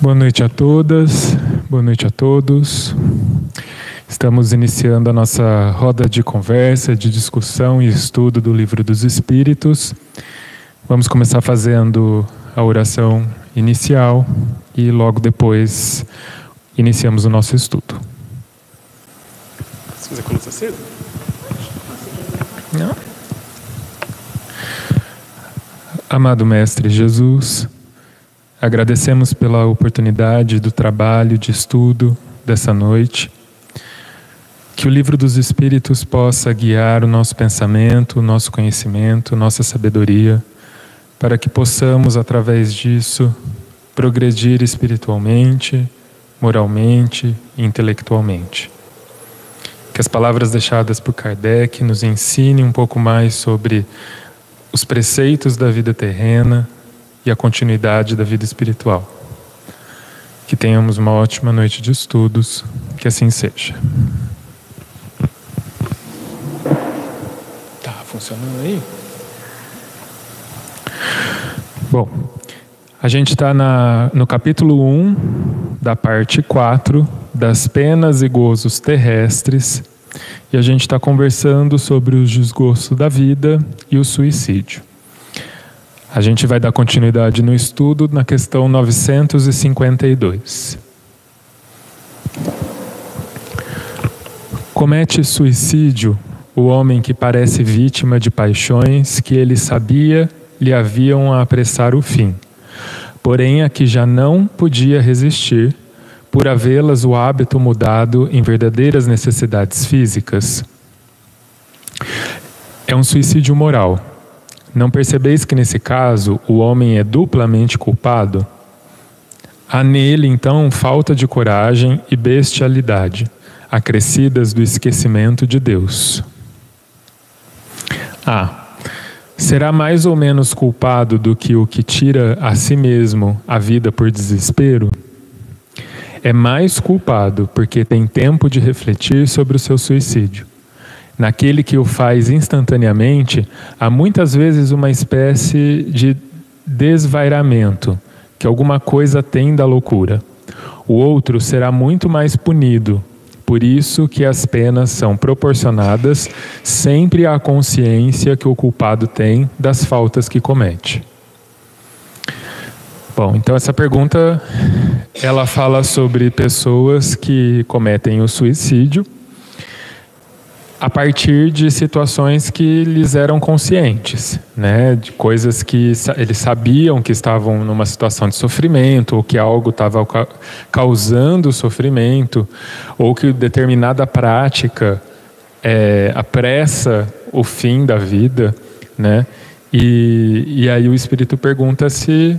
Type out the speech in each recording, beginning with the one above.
Boa noite a todas, boa noite a todos. Estamos iniciando a nossa roda de conversa, de discussão e estudo do Livro dos Espíritos. Vamos começar fazendo a oração inicial e logo depois iniciamos o nosso estudo. Cedo? Não. Amado Mestre Jesus, agradecemos pela oportunidade do trabalho de estudo dessa noite. Que o livro dos Espíritos possa guiar o nosso pensamento, o nosso conhecimento, nossa sabedoria, para que possamos, através disso, progredir espiritualmente, moralmente e intelectualmente. Que as palavras deixadas por Kardec nos ensinem um pouco mais sobre os preceitos da vida terrena e a continuidade da vida espiritual. Que tenhamos uma ótima noite de estudos, que assim seja. Tá funcionando aí? Bom, a gente está no capítulo 1 da parte 4 das penas e gozos terrestres e a gente está conversando sobre o desgosto da vida e o suicídio. A gente vai dar continuidade no estudo na questão 952. Comete suicídio o homem que parece vítima de paixões que ele sabia lhe haviam a apressar o fim, porém a que já não podia resistir por havê-las o hábito mudado em verdadeiras necessidades físicas. É um suicídio moral. Não percebeis que nesse caso o homem é duplamente culpado? Há nele, então, falta de coragem e bestialidade, acrescidas do esquecimento de Deus. Ah, será mais ou menos culpado do que o que tira a si mesmo a vida por desespero? é mais culpado porque tem tempo de refletir sobre o seu suicídio. Naquele que o faz instantaneamente, há muitas vezes uma espécie de desvairamento, que alguma coisa tem da loucura. O outro será muito mais punido, por isso que as penas são proporcionadas sempre à consciência que o culpado tem das faltas que comete. Bom, então essa pergunta ela fala sobre pessoas que cometem o suicídio a partir de situações que lhes eram conscientes, né, de coisas que eles sabiam que estavam numa situação de sofrimento ou que algo estava causando sofrimento ou que determinada prática é, apressa o fim da vida, né? E, e aí o espírito pergunta se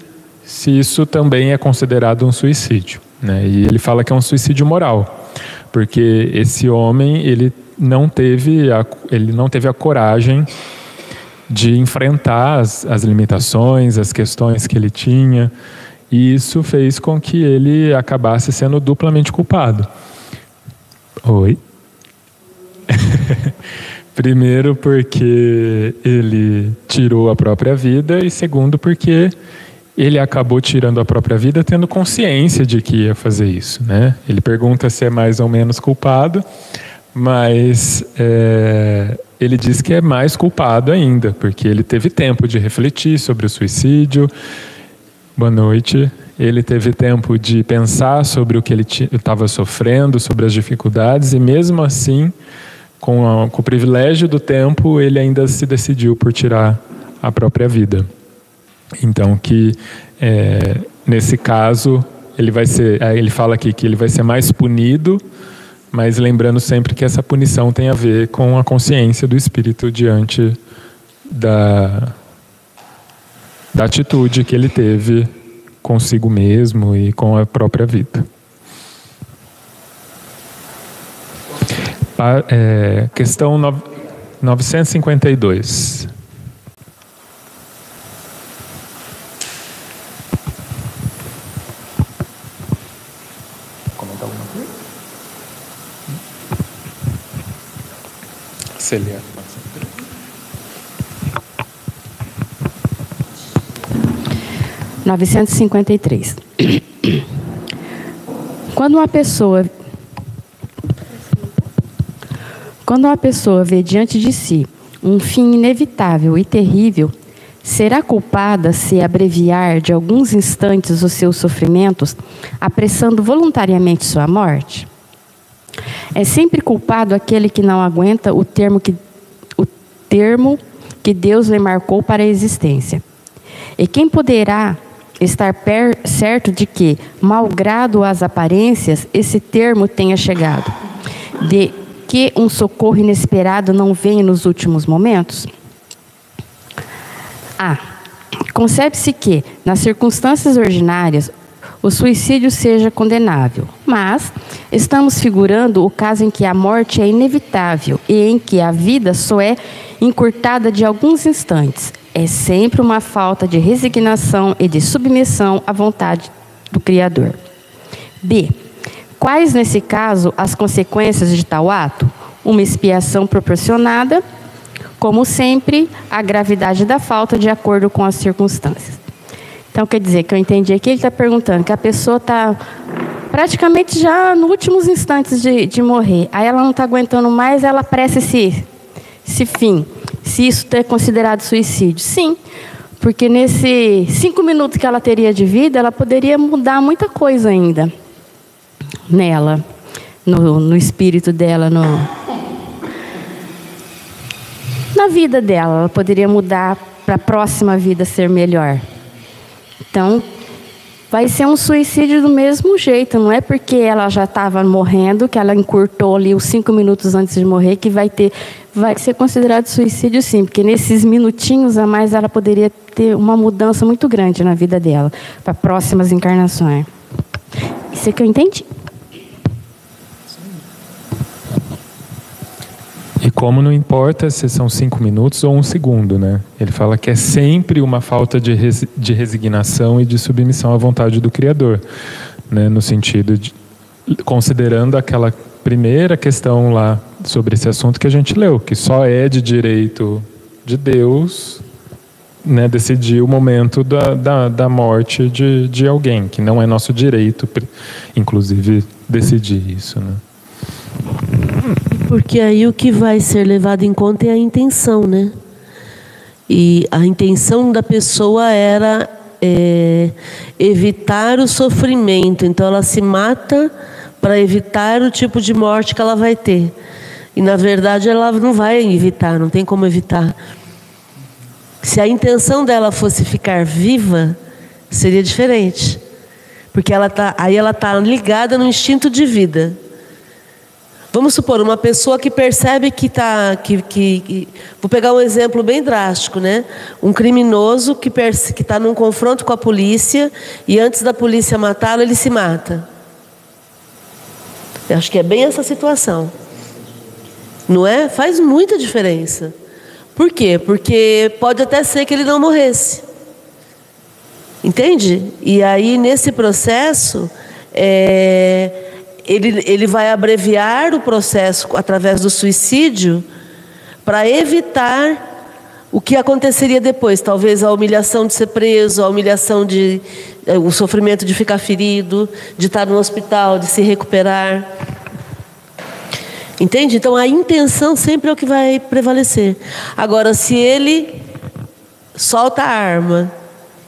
se isso também é considerado um suicídio. Né? E ele fala que é um suicídio moral, porque esse homem ele não teve a, ele não teve a coragem de enfrentar as, as limitações, as questões que ele tinha, e isso fez com que ele acabasse sendo duplamente culpado. Oi. Primeiro, porque ele tirou a própria vida, e segundo, porque ele acabou tirando a própria vida tendo consciência de que ia fazer isso. Né? Ele pergunta se é mais ou menos culpado, mas é, ele diz que é mais culpado ainda, porque ele teve tempo de refletir sobre o suicídio. Boa noite. Ele teve tempo de pensar sobre o que ele estava sofrendo, sobre as dificuldades, e mesmo assim, com, a, com o privilégio do tempo, ele ainda se decidiu por tirar a própria vida. Então que é, nesse caso ele vai ser, ele fala aqui que ele vai ser mais punido, mas lembrando sempre que essa punição tem a ver com a consciência do espírito diante da da atitude que ele teve consigo mesmo e com a própria vida. É, questão 952. Célia. Novecentos cinquenta e três. Quando uma pessoa quando uma pessoa vê diante de si um fim inevitável e terrível, será culpada se abreviar de alguns instantes os seus sofrimentos, apressando voluntariamente sua morte? É sempre culpado aquele que não aguenta o termo que, o termo que Deus lhe marcou para a existência. E quem poderá estar certo de que, malgrado as aparências, esse termo tenha chegado? De que um socorro inesperado não venha nos últimos momentos? A. Concebe-se que, nas circunstâncias ordinárias, o suicídio seja condenável, mas estamos figurando o caso em que a morte é inevitável e em que a vida só é encurtada de alguns instantes. É sempre uma falta de resignação e de submissão à vontade do Criador. B. Quais, nesse caso, as consequências de tal ato? Uma expiação proporcionada, como sempre, a gravidade da falta de acordo com as circunstâncias. Então, quer dizer, que eu entendi aqui, ele está perguntando que a pessoa está praticamente já nos últimos instantes de, de morrer. Aí ela não está aguentando mais, ela pressa esse, esse fim. Se isso é considerado suicídio. Sim, porque nesses cinco minutos que ela teria de vida, ela poderia mudar muita coisa ainda nela, no, no espírito dela, no, na vida dela. Ela poderia mudar para a próxima vida ser melhor. Então, vai ser um suicídio do mesmo jeito. Não é porque ela já estava morrendo, que ela encurtou ali os cinco minutos antes de morrer, que vai ter, vai ser considerado suicídio sim, porque nesses minutinhos a mais ela poderia ter uma mudança muito grande na vida dela para próximas encarnações. Isso é que eu entendi. Como não importa se são cinco minutos ou um segundo, né? Ele fala que é sempre uma falta de, res, de resignação e de submissão à vontade do Criador, né? No sentido de considerando aquela primeira questão lá sobre esse assunto que a gente leu, que só é de direito de Deus né, decidir o momento da, da, da morte de, de alguém, que não é nosso direito, inclusive, decidir isso. Né? Porque aí o que vai ser levado em conta é a intenção, né? E a intenção da pessoa era é, evitar o sofrimento, então ela se mata para evitar o tipo de morte que ela vai ter. E na verdade ela não vai evitar, não tem como evitar. Se a intenção dela fosse ficar viva, seria diferente. Porque ela tá, aí ela está ligada no instinto de vida. Vamos supor, uma pessoa que percebe que está. Que, que, que, vou pegar um exemplo bem drástico, né? Um criminoso que está num confronto com a polícia e antes da polícia matá-lo, ele se mata. Eu acho que é bem essa situação. Não é? Faz muita diferença. Por quê? Porque pode até ser que ele não morresse. Entende? E aí, nesse processo, é, ele, ele vai abreviar o processo através do suicídio para evitar o que aconteceria depois, talvez a humilhação de ser preso, a humilhação de eh, o sofrimento de ficar ferido, de estar no hospital, de se recuperar. Entende? Então a intenção sempre é o que vai prevalecer. Agora, se ele solta a arma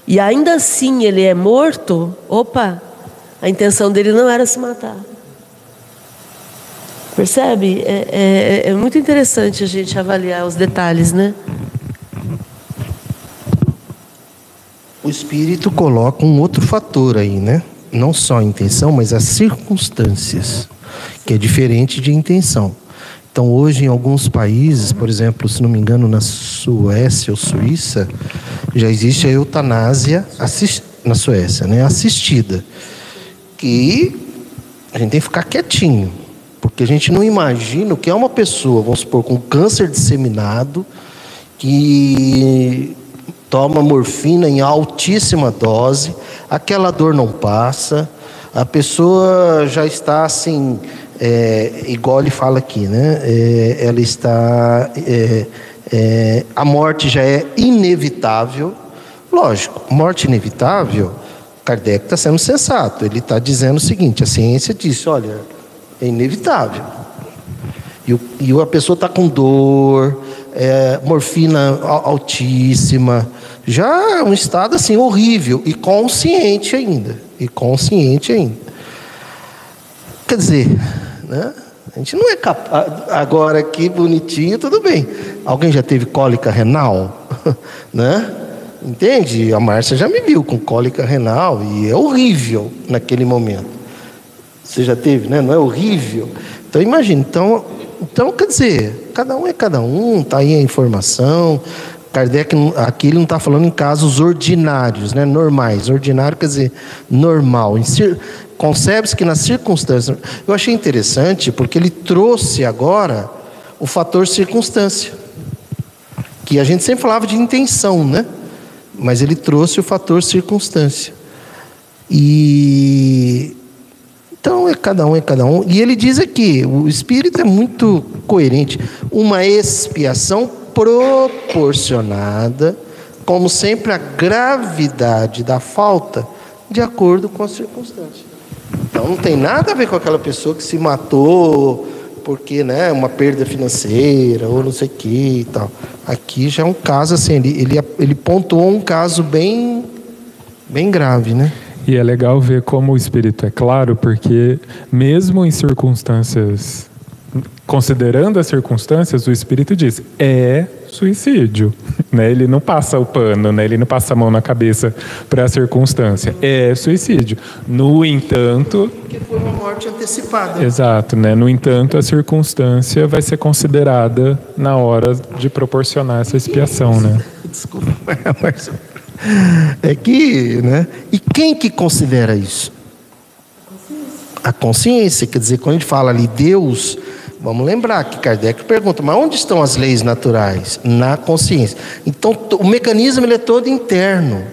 e ainda assim ele é morto, opa, a intenção dele não era se matar. Percebe? É, é, é muito interessante a gente avaliar os detalhes, né? O espírito coloca um outro fator aí, né? Não só a intenção, mas as circunstâncias, que é diferente de intenção. Então, hoje, em alguns países, por exemplo, se não me engano, na Suécia ou Suíça, já existe a eutanásia na Suécia, né? Assistida. Que a gente tem que ficar quietinho. Porque a gente não imagina o que é uma pessoa, vamos supor, com câncer disseminado, que toma morfina em altíssima dose, aquela dor não passa, a pessoa já está assim, é, igual ele fala aqui, né? É, ela está. É, é a morte já é inevitável. Lógico, morte inevitável, Kardec está sendo sensato. Ele está dizendo o seguinte: a ciência disse, olha, é inevitável. E, o, e a pessoa está com dor, é, morfina altíssima, já é um estado assim horrível e consciente ainda, e consciente ainda. Quer dizer, né? A gente não é capaz. Agora aqui, bonitinho, tudo bem. Alguém já teve cólica renal? né? Entende? A Márcia já me viu com cólica renal e é horrível naquele momento. Você já teve, né? Não é horrível? Então imagine, então, então quer dizer, cada um é cada um, está aí a informação. Kardec aqui ele não está falando em casos ordinários, né? normais. Ordinário quer dizer normal. Concebe-se que nas circunstâncias. Eu achei interessante porque ele trouxe agora o fator circunstância. Que a gente sempre falava de intenção, né? Mas ele trouxe o fator circunstância. E então é cada um, é cada um. E ele diz aqui: o espírito é muito coerente. Uma expiação proporcionada, como sempre, à gravidade da falta, de acordo com as circunstâncias. Então não tem nada a ver com aquela pessoa que se matou porque, né, uma perda financeira ou não sei o que e tal. Aqui já é um caso assim, ele, ele, ele pontuou um caso bem, bem grave, né? E é legal ver como o espírito é claro, porque mesmo em circunstâncias, considerando as circunstâncias, o espírito diz: é suicídio. Né? Ele não passa o pano, né? ele não passa a mão na cabeça para a circunstância. É suicídio. No entanto. Porque foi uma morte antecipada. Exato. Né? No entanto, a circunstância vai ser considerada na hora de proporcionar essa expiação. Né? Desculpa, mas. É que. Né? E quem que considera isso? A consciência. Quer dizer, quando gente fala ali Deus Vamos lembrar que Kardec pergunta, mas onde estão as leis naturais? Na consciência. Então, o mecanismo ele é todo interno.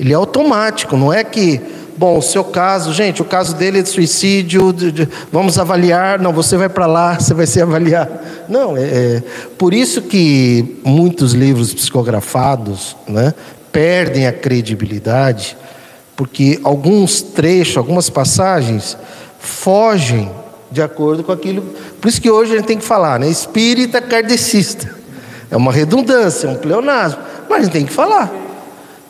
Ele é automático, não é que, bom, o seu caso, gente, o caso dele é de suicídio, de, de, vamos avaliar, não, você vai para lá, você vai ser avaliado. Não, é, é, por isso que muitos livros psicografados né, perdem a credibilidade, porque alguns trechos, algumas passagens fogem de acordo com aquilo. Por isso que hoje a gente tem que falar, né? Espírita kardecista. É uma redundância, é um pleonasmo. Mas a gente tem que falar.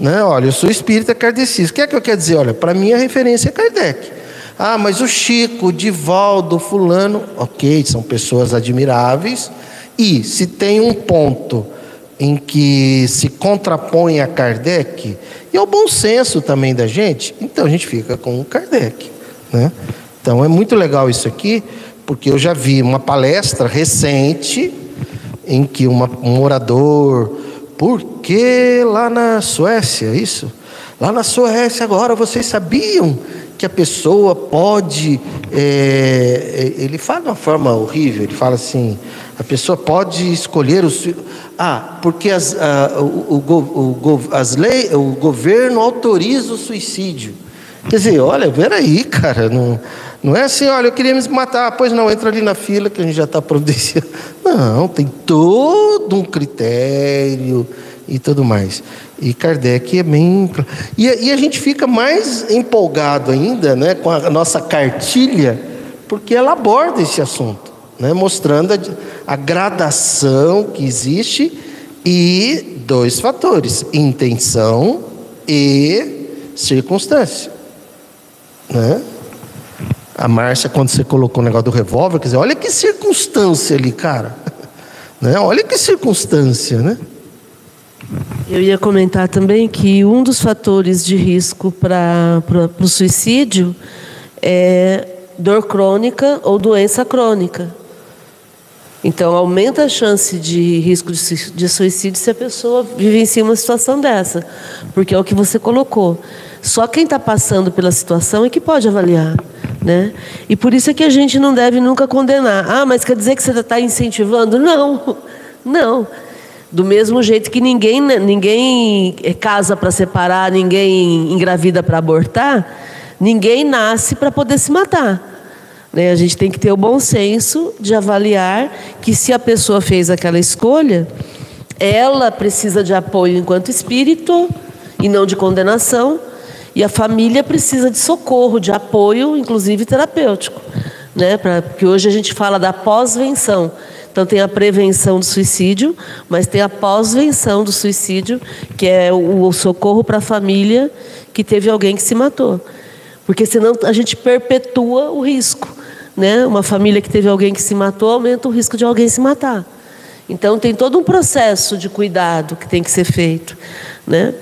Né? Olha, eu sou espírita kardecista. O que é que eu quero dizer? Olha, para mim a referência é Kardec. Ah, mas o Chico, o Divaldo, Fulano, ok, são pessoas admiráveis. E se tem um ponto em que se contrapõe a Kardec, e é o bom senso também da gente, então a gente fica com o Kardec. Né? Então é muito legal isso aqui, porque eu já vi uma palestra recente em que uma, um orador, por que lá na Suécia, isso? Lá na Suécia agora vocês sabiam que a pessoa pode. É, ele fala de uma forma horrível, ele fala assim: a pessoa pode escolher os. Ah, porque as, a, o, o, o, as lei, o governo autoriza o suicídio. Quer dizer, olha, peraí, cara, não, não é assim, olha, eu queria me matar, pois não, entra ali na fila que a gente já está providenciando. Não, tem todo um critério e tudo mais. E Kardec é bem. E, e a gente fica mais empolgado ainda né, com a nossa cartilha, porque ela aborda esse assunto, né, mostrando a, a gradação que existe e dois fatores: intenção e circunstância. Né? A Márcia, quando você colocou o negócio do revólver, quer dizer, olha que circunstância ali, cara. Né? Olha que circunstância, né? Eu ia comentar também que um dos fatores de risco para o suicídio é dor crônica ou doença crônica. Então, aumenta a chance de risco de suicídio se a pessoa vivencia uma situação dessa, porque é o que você colocou. Só quem está passando pela situação é que pode avaliar. Né? E por isso é que a gente não deve nunca condenar. Ah, mas quer dizer que você está incentivando? Não, não. Do mesmo jeito que ninguém, ninguém casa para separar, ninguém engravida para abortar, ninguém nasce para poder se matar. Né? A gente tem que ter o bom senso de avaliar que se a pessoa fez aquela escolha, ela precisa de apoio enquanto espírito e não de condenação E a família precisa de socorro, de apoio, inclusive terapêutico. Né? Pra, porque hoje a gente fala da pós-venção. Então tem a prevenção do suicídio, mas tem a pós-venção do suicídio, que é o, socorro para a família que teve alguém que se matou. Porque senão a gente perpetua o risco. Né? Uma família que teve alguém que se matou aumenta o risco de alguém se matar. Então tem todo um processo de cuidado que tem que ser feito. Né?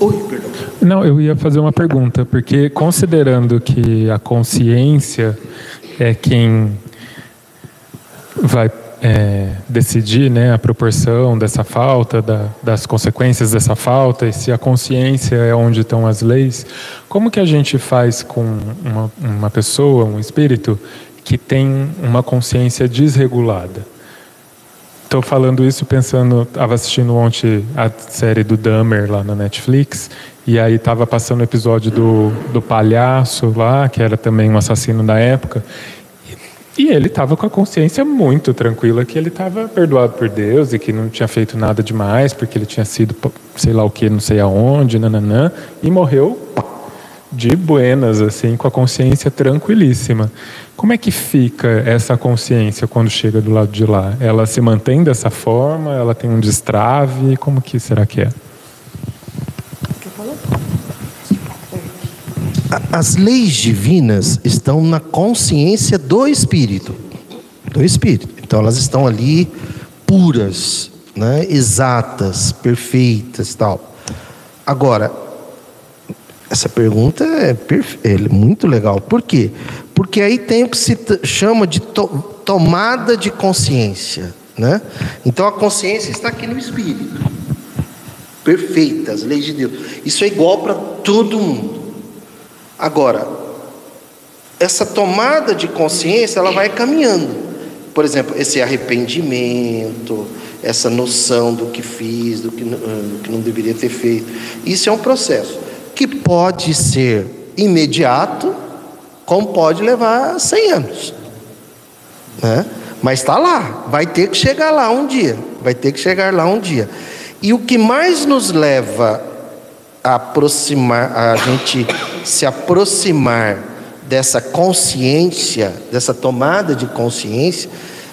Oi, perdão. Não, eu ia fazer uma pergunta, porque considerando que a consciência é quem vai é, decidir né, a proporção dessa falta, da, das consequências dessa falta, e se a consciência é onde estão as leis, como que a gente faz com uma, uma pessoa, um espírito, que tem uma consciência desregulada? Estou falando isso pensando, estava assistindo ontem a série do Dahmer lá na Netflix, e aí estava passando o episódio do, do palhaço lá, que era também um assassino da época. E ele estava com a consciência muito tranquila que ele estava perdoado por Deus e que não tinha feito nada demais, porque ele tinha sido sei lá o que, não sei aonde, nananã, e morreu de buenas, assim, com a consciência tranquilíssima. Como é que fica essa consciência quando chega do lado de lá? Ela se mantém dessa forma? Ela tem um destrave? Como que será que é? As leis divinas estão na consciência do Espírito. Do Espírito. Então elas estão ali puras, né? exatas, perfeitas tal. Agora, essa pergunta é, é, muito legal. Por quê? Porque aí tem o que se chama de to tomada de consciência. Né? Então a consciência está aqui no espírito. Perfeita, as leis de Deus. Isso é igual para todo mundo. Agora, essa tomada de consciência, ela vai caminhando. Por exemplo, esse arrependimento, essa noção do que fiz, do que, do que não deveria ter feito. Isso é um processo que pode ser imediato, como pode levar 100 anos. Né? Mas está lá, vai ter que chegar lá um dia, vai ter que chegar lá um dia. E o que mais nos leva a aproximar, a gente se aproximar dessa consciência, dessa tomada de consciência,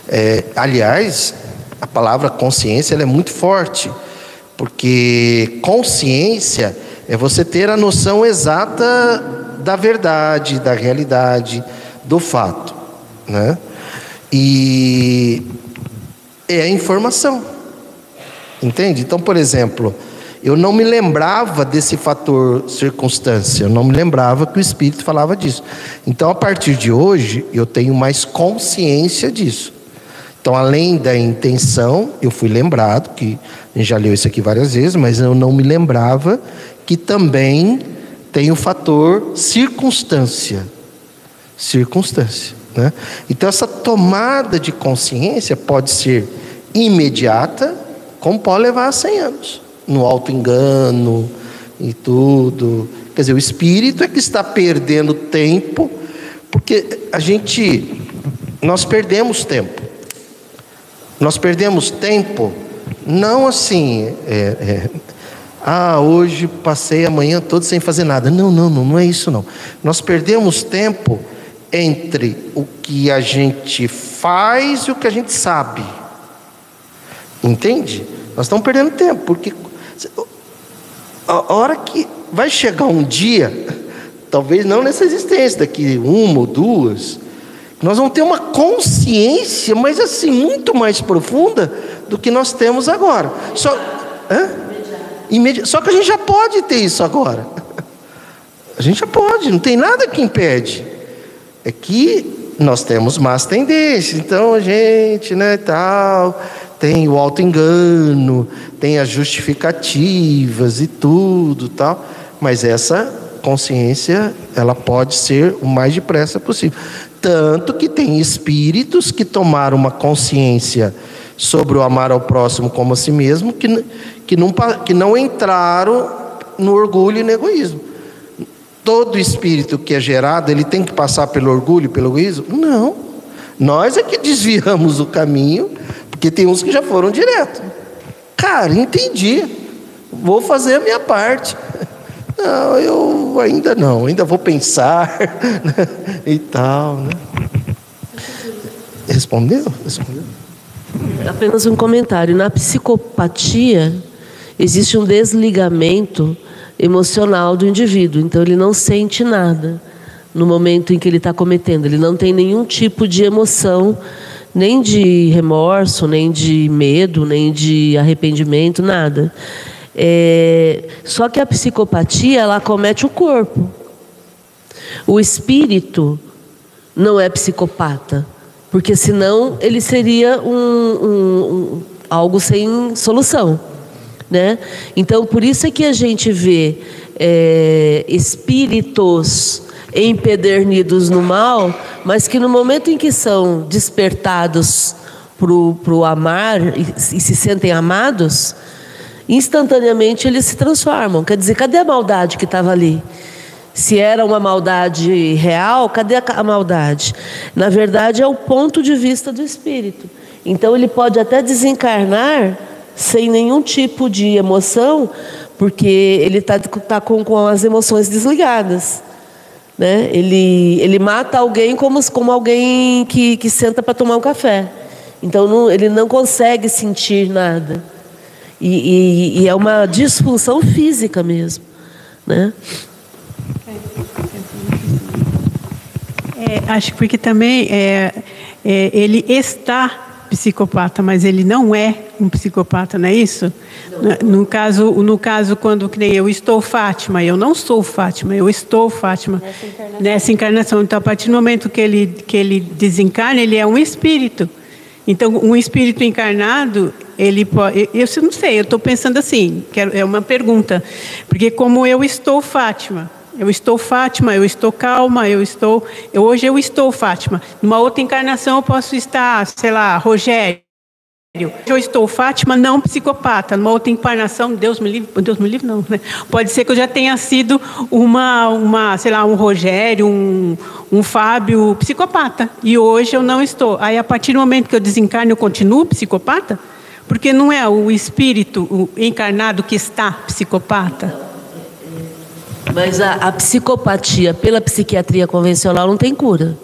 é, aliás, a palavra consciência é muito forte, porque consciência é você ter a noção exata da verdade, da realidade, do fato, né? E é a informação, entende? Então, por exemplo, eu não me lembrava desse fator circunstância, eu não me lembrava que o Espírito falava disso. Então, a partir de hoje, eu tenho mais consciência disso. Então, além da intenção, eu fui lembrado, que a gente já leu isso aqui várias vezes, mas eu não me lembrava que também tem o fator circunstância. Circunstância. Né? Então, essa tomada de consciência pode ser imediata, como pode levar a 100 anos no auto-engano e tudo. Quer dizer, o espírito é que está perdendo tempo, porque a gente, nós perdemos tempo. Nós perdemos tempo, não assim, é, é, ah, hoje passei a manhã toda sem fazer nada. Não, não, não, não é isso não. Nós perdemos tempo entre o que a gente faz e o que a gente sabe. Entende? Nós estamos perdendo tempo, porque a hora que vai chegar um dia, talvez não nessa existência, daqui uma ou duas, nós vamos ter uma consciência, mas assim, muito mais profunda do que nós temos agora. Só? Imedi Só que a gente já pode ter isso agora. A gente já pode, não tem nada que impede. É que nós temos más tendências, então a gente, né, tal, tem o auto-engano, tem as justificativas e tudo, tal, mas essa consciência, ela pode ser o mais depressa possível. Tanto que tem espíritos que tomaram uma consciência sobre o amar ao próximo como a si mesmo, que, que, não, que não entraram no orgulho e no egoísmo. Todo espírito que é gerado, ele tem que passar pelo orgulho e pelo egoísmo? Não. Nós é que desviamos o caminho porque tem uns que já foram direto. Cara, entendi. vou fazer a minha parte. Não, eu ainda não, ainda vou pensar e tal. Né? Respondeu? Respondeu? Apenas um comentário. Na psicopatia, existe um desligamento emocional do indivíduo, então ele não sente nada no momento em que ele está cometendo, ele não tem nenhum tipo de emoção, nem de remorso, nem de medo, nem de arrependimento, nada. É, só que a psicopatia ela comete o corpo. O espírito não é psicopata, porque senão ele seria um, um, um, algo sem solução. Né? Então, por isso é que a gente vê é, espíritos empedernidos no mal, mas que no momento em que são despertados para o amar e, e se sentem amados, instantaneamente eles se transformam. Quer dizer, cadê a maldade que estava ali? Se era uma maldade real, cadê a maldade? Na verdade, é o ponto de vista do espírito. Então, ele pode até desencarnar sem nenhum tipo de emoção, porque ele está tá com, com as emoções desligadas. Né? Ele, ele mata alguém como, como alguém que, que senta para tomar um café. Então, não, ele não consegue sentir nada. E, e, e, é uma disfunção física mesmo. Né? É, acho que porque também é, é, ele está psicopata, mas ele não é um psicopata, não é isso? No, no caso, no caso quando que nem eu estou Fátima, eu não sou Fátima, eu estou Fátima nessa encarnação. nessa encarnação. Então, a partir do momento que ele que ele desencarna, ele é um espírito. Então, um espírito encarnado, ele pode. Eu, eu não sei, eu estou pensando assim, é uma pergunta, porque como eu estou Fátima, eu estou Fátima, eu estou calma, eu estou. Eu, hoje eu estou Fátima. Numa outra encarnação eu posso estar, sei lá, Rogério. Eu estou Fátima, não psicopata. Numa outra encarnação, Deus me livre, Deus me livre não, né? Pode ser que eu já tenha sido uma, uma sei lá, um Rogério, um, um Fábio psicopata. E hoje eu não estou. Aí a partir do momento que eu desencarno, eu continuo psicopata? Porque não é o espírito o encarnado que está psicopata. Mas a, a, psicopatia pela psiquiatria convencional não tem cura.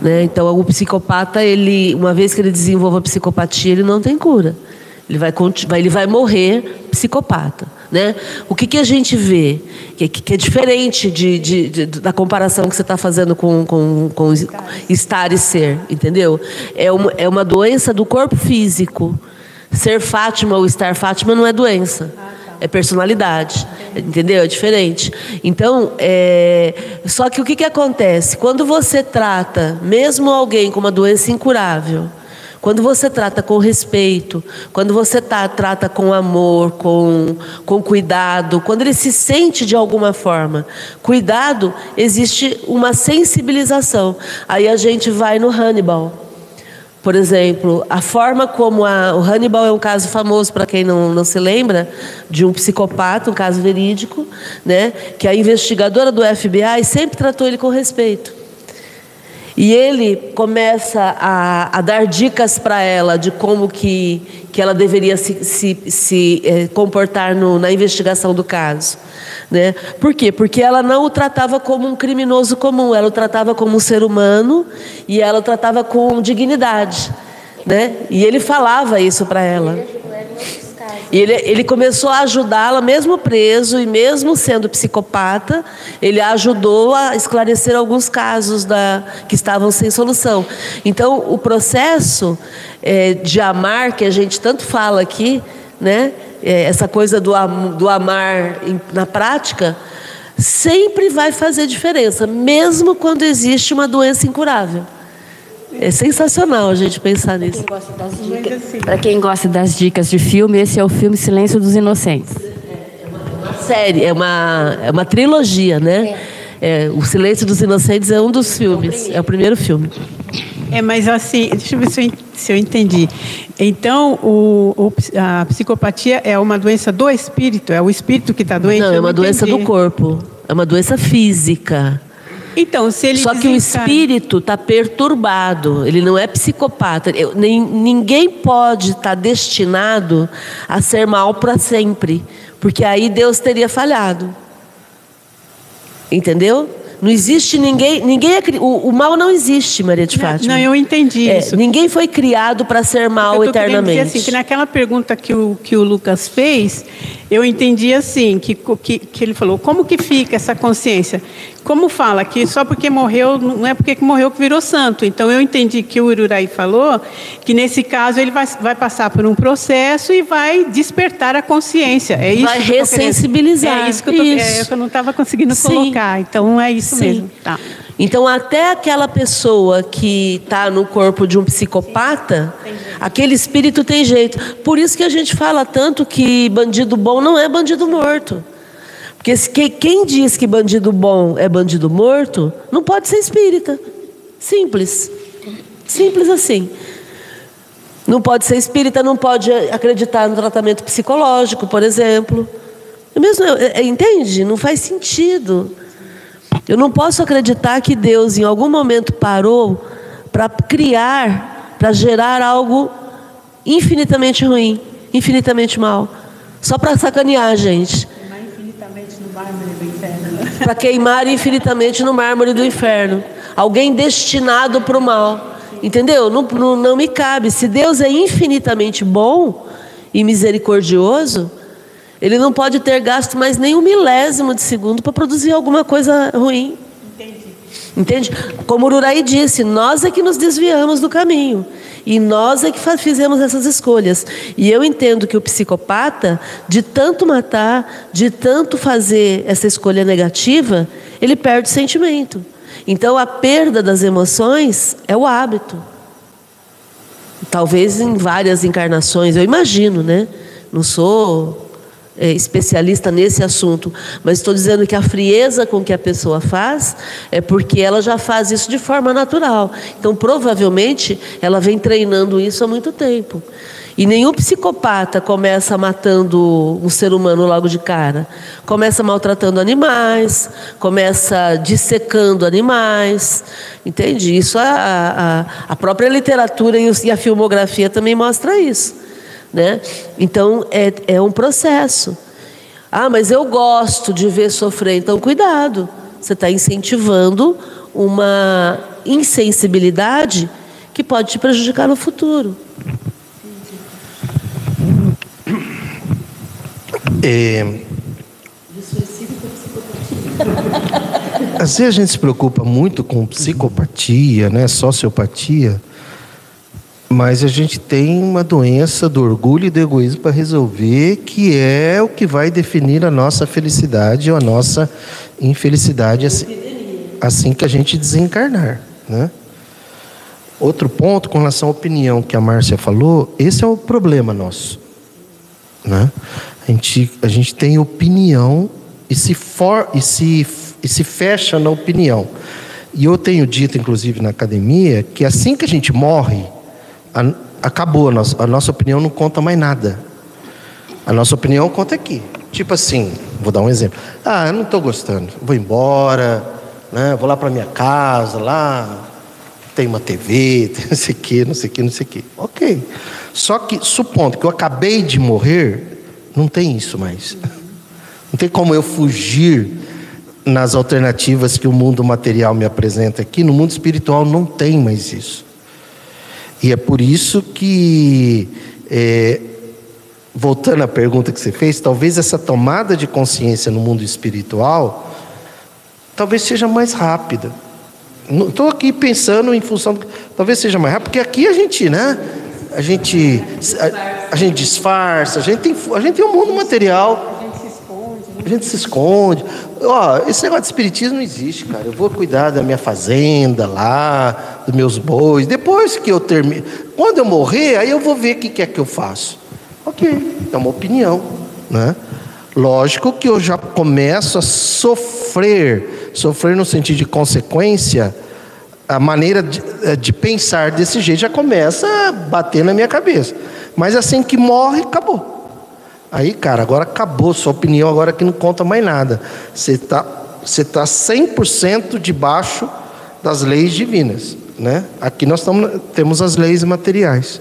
Né? Então, o psicopata, ele, uma vez que ele desenvolva a psicopatia, ele não tem cura. Ele vai, ele vai morrer psicopata. Né? O que, que a gente vê? Que, que é diferente de, de, de, da comparação que você está fazendo com, com, com estar e ser, entendeu? É uma, é uma doença do corpo físico. Ser Fátima ou estar Fátima não é doença é personalidade, entendeu? É diferente. Então, é... só que o que, que acontece? Quando você trata, mesmo alguém com uma doença incurável, quando você trata com respeito, quando você tá, trata com amor, com, com cuidado, quando ele se sente de alguma forma, cuidado, existe uma sensibilização. Aí a gente vai no Hannibal. Por exemplo, a forma como a, o Hannibal é um caso famoso para quem não, não se lembra, de um psicopata, um caso verídico, né, que a investigadora do FBI sempre tratou ele com respeito. E ele começa a, a dar dicas para ela de como que, que ela deveria se, se, se eh, comportar no, na investigação do caso. Né? Por quê? Porque ela não o tratava como um criminoso comum, ela o tratava como um ser humano e ela o tratava com dignidade. Né? E ele falava isso para ela. E ele, ele começou a ajudá-la, mesmo preso e mesmo sendo psicopata, ele ajudou a esclarecer alguns casos da, que estavam sem solução. Então, o processo é, de amar, que a gente tanto fala aqui, né? É, essa coisa do, do amar na prática, sempre vai fazer diferença, mesmo quando existe uma doença incurável. É sensacional a gente pensar nisso. Para quem gosta das dicas de filme, esse é o filme Silêncio dos Inocentes. É uma série, é uma, é uma trilogia, né? É, o Silêncio dos Inocentes é um dos filmes, é o primeiro filme. É, mas assim, deixa eu ver se eu, se eu entendi. Então, o, o, a psicopatia é uma doença do espírito? É o espírito que está doente? Não, é uma doença do corpo. É uma doença física. Então, se ele Só que o espírito está perturbado, ele não é psicopata. Eu- nem- ninguém pode estar destinado a ser mal para sempre, porque aí Deus teria falhado. Entendeu? Não existe ninguém. ninguém é o, o mal não existe, Maria de Fátima. Não, eu entendi É, isso. ninguém foi criado para ser mal Eu eternamente. Dizer assim, que naquela pergunta que o, que o Lucas fez, eu entendi assim, que, que, que ele falou, como que fica essa consciência? Como fala que só porque morreu, não é porque que morreu que virou santo. Então eu entendi que o Ururaí falou que nesse caso ele vai, vai passar por um processo e vai despertar a consciência. É isso Vai querendo- ressensibilizar. É isso que eu, tô, Isso. é, eu não estava conseguindo Sim. colocar. Então é isso Sim. mesmo. Tá. Então, até aquela pessoa que está no corpo de um psicopata, aquele espírito tem jeito. Por isso que a gente fala tanto que bandido bom não é bandido morto. Porque quem diz que bandido bom é bandido morto, não pode ser espírita. Simples. Simples assim. Não pode ser espírita, não pode acreditar no tratamento psicológico, por exemplo. É Mesmo, é- é- entende? Não faz sentido. Eu não posso acreditar que Deus em algum momento parou para criar, para gerar algo infinitamente ruim, infinitamente mal, só para sacanear a gente. Para queimar infinitamente no mármore do inferno. Alguém destinado para o mal. Entendeu? Não, não, não me cabe. Se Deus é infinitamente bom e misericordioso, ele não pode ter gasto mais nem um milésimo de segundo para produzir alguma coisa ruim. Entende? Como o Ururaí disse, nós é que nos desviamos do caminho. E nós é que fizemos essas escolhas. E eu entendo que o psicopata, de tanto matar, de tanto fazer essa escolha negativa, ele perde o sentimento. Então a perda das emoções é o hábito. Talvez em várias encarnações, eu imagino, né? Não sou é, especialista nesse assunto, mas estou dizendo que a frieza com que a pessoa faz é porque ela já faz isso de forma natural. Então, provavelmente, ela vem treinando isso há muito tempo. E nenhum psicopata começa matando um ser humano logo de cara. Começa maltratando animais, começa dissecando animais. Entende? Isso a, a, a própria literatura e a filmografia também mostra isso. Né? Então é, é um processo. Ah, mas eu gosto de ver sofrer. Então cuidado, você está incentivando uma insensibilidade que pode te prejudicar no futuro. É, Às vezes a gente se preocupa muito com psicopatia, né, sociopatia, mas a gente tem uma doença do orgulho e do egoísmo para resolver, que é o que vai definir a nossa felicidade ou a nossa infelicidade assim, assim que a gente desencarnar, né? Outro ponto com relação à opinião que a Márcia falou, esse é o problema nosso. Né? A, gente, a gente tem opinião e se, for, e, se, e se fecha na opinião. E eu tenho dito, inclusive, na academia, que assim que a gente morre, a- acabou, a nossa, a nossa opinião não conta mais nada. A nossa opinião conta aqui. Tipo assim, vou dar um exemplo. Ah, eu não estou gostando, vou embora, né? vou lá para minha casa, lá tem uma TV, tem não sei o que, não sei o que, não sei o que. Ok. Só que, supondo que eu acabei de morrer, não tem isso mais. Não tem como eu fugir nas alternativas que o mundo material me apresenta aqui. No mundo espiritual não tem mais isso. E é por isso que, é, voltando à pergunta que você fez, talvez essa tomada de consciência no mundo espiritual talvez seja mais rápida. Estou aqui pensando em função. Talvez seja mais rápido, porque aqui a gente, né? A gente, a, a gente disfarça, a gente, tem, a gente tem um mundo material. A gente se esconde. Ó, esse negócio de espiritismo não existe, cara. Eu vou cuidar da minha fazenda lá, dos meus bois. Depois que eu termino. Quando eu morrer, aí eu vou ver o que é que eu faço. Ok, é uma opinião. Né? Lógico que eu já começo a sofrer, sofrer no sentido de consequência, a maneira de, eh, de pensar desse jeito já começa a bater na minha cabeça. Mas assim que morre, acabou. Aí, cara, agora acabou sua opinião, agora que não conta mais nada. Você está você está 100% debaixo das leis divinas. Né? Aqui nós tamo, temos as leis materiais.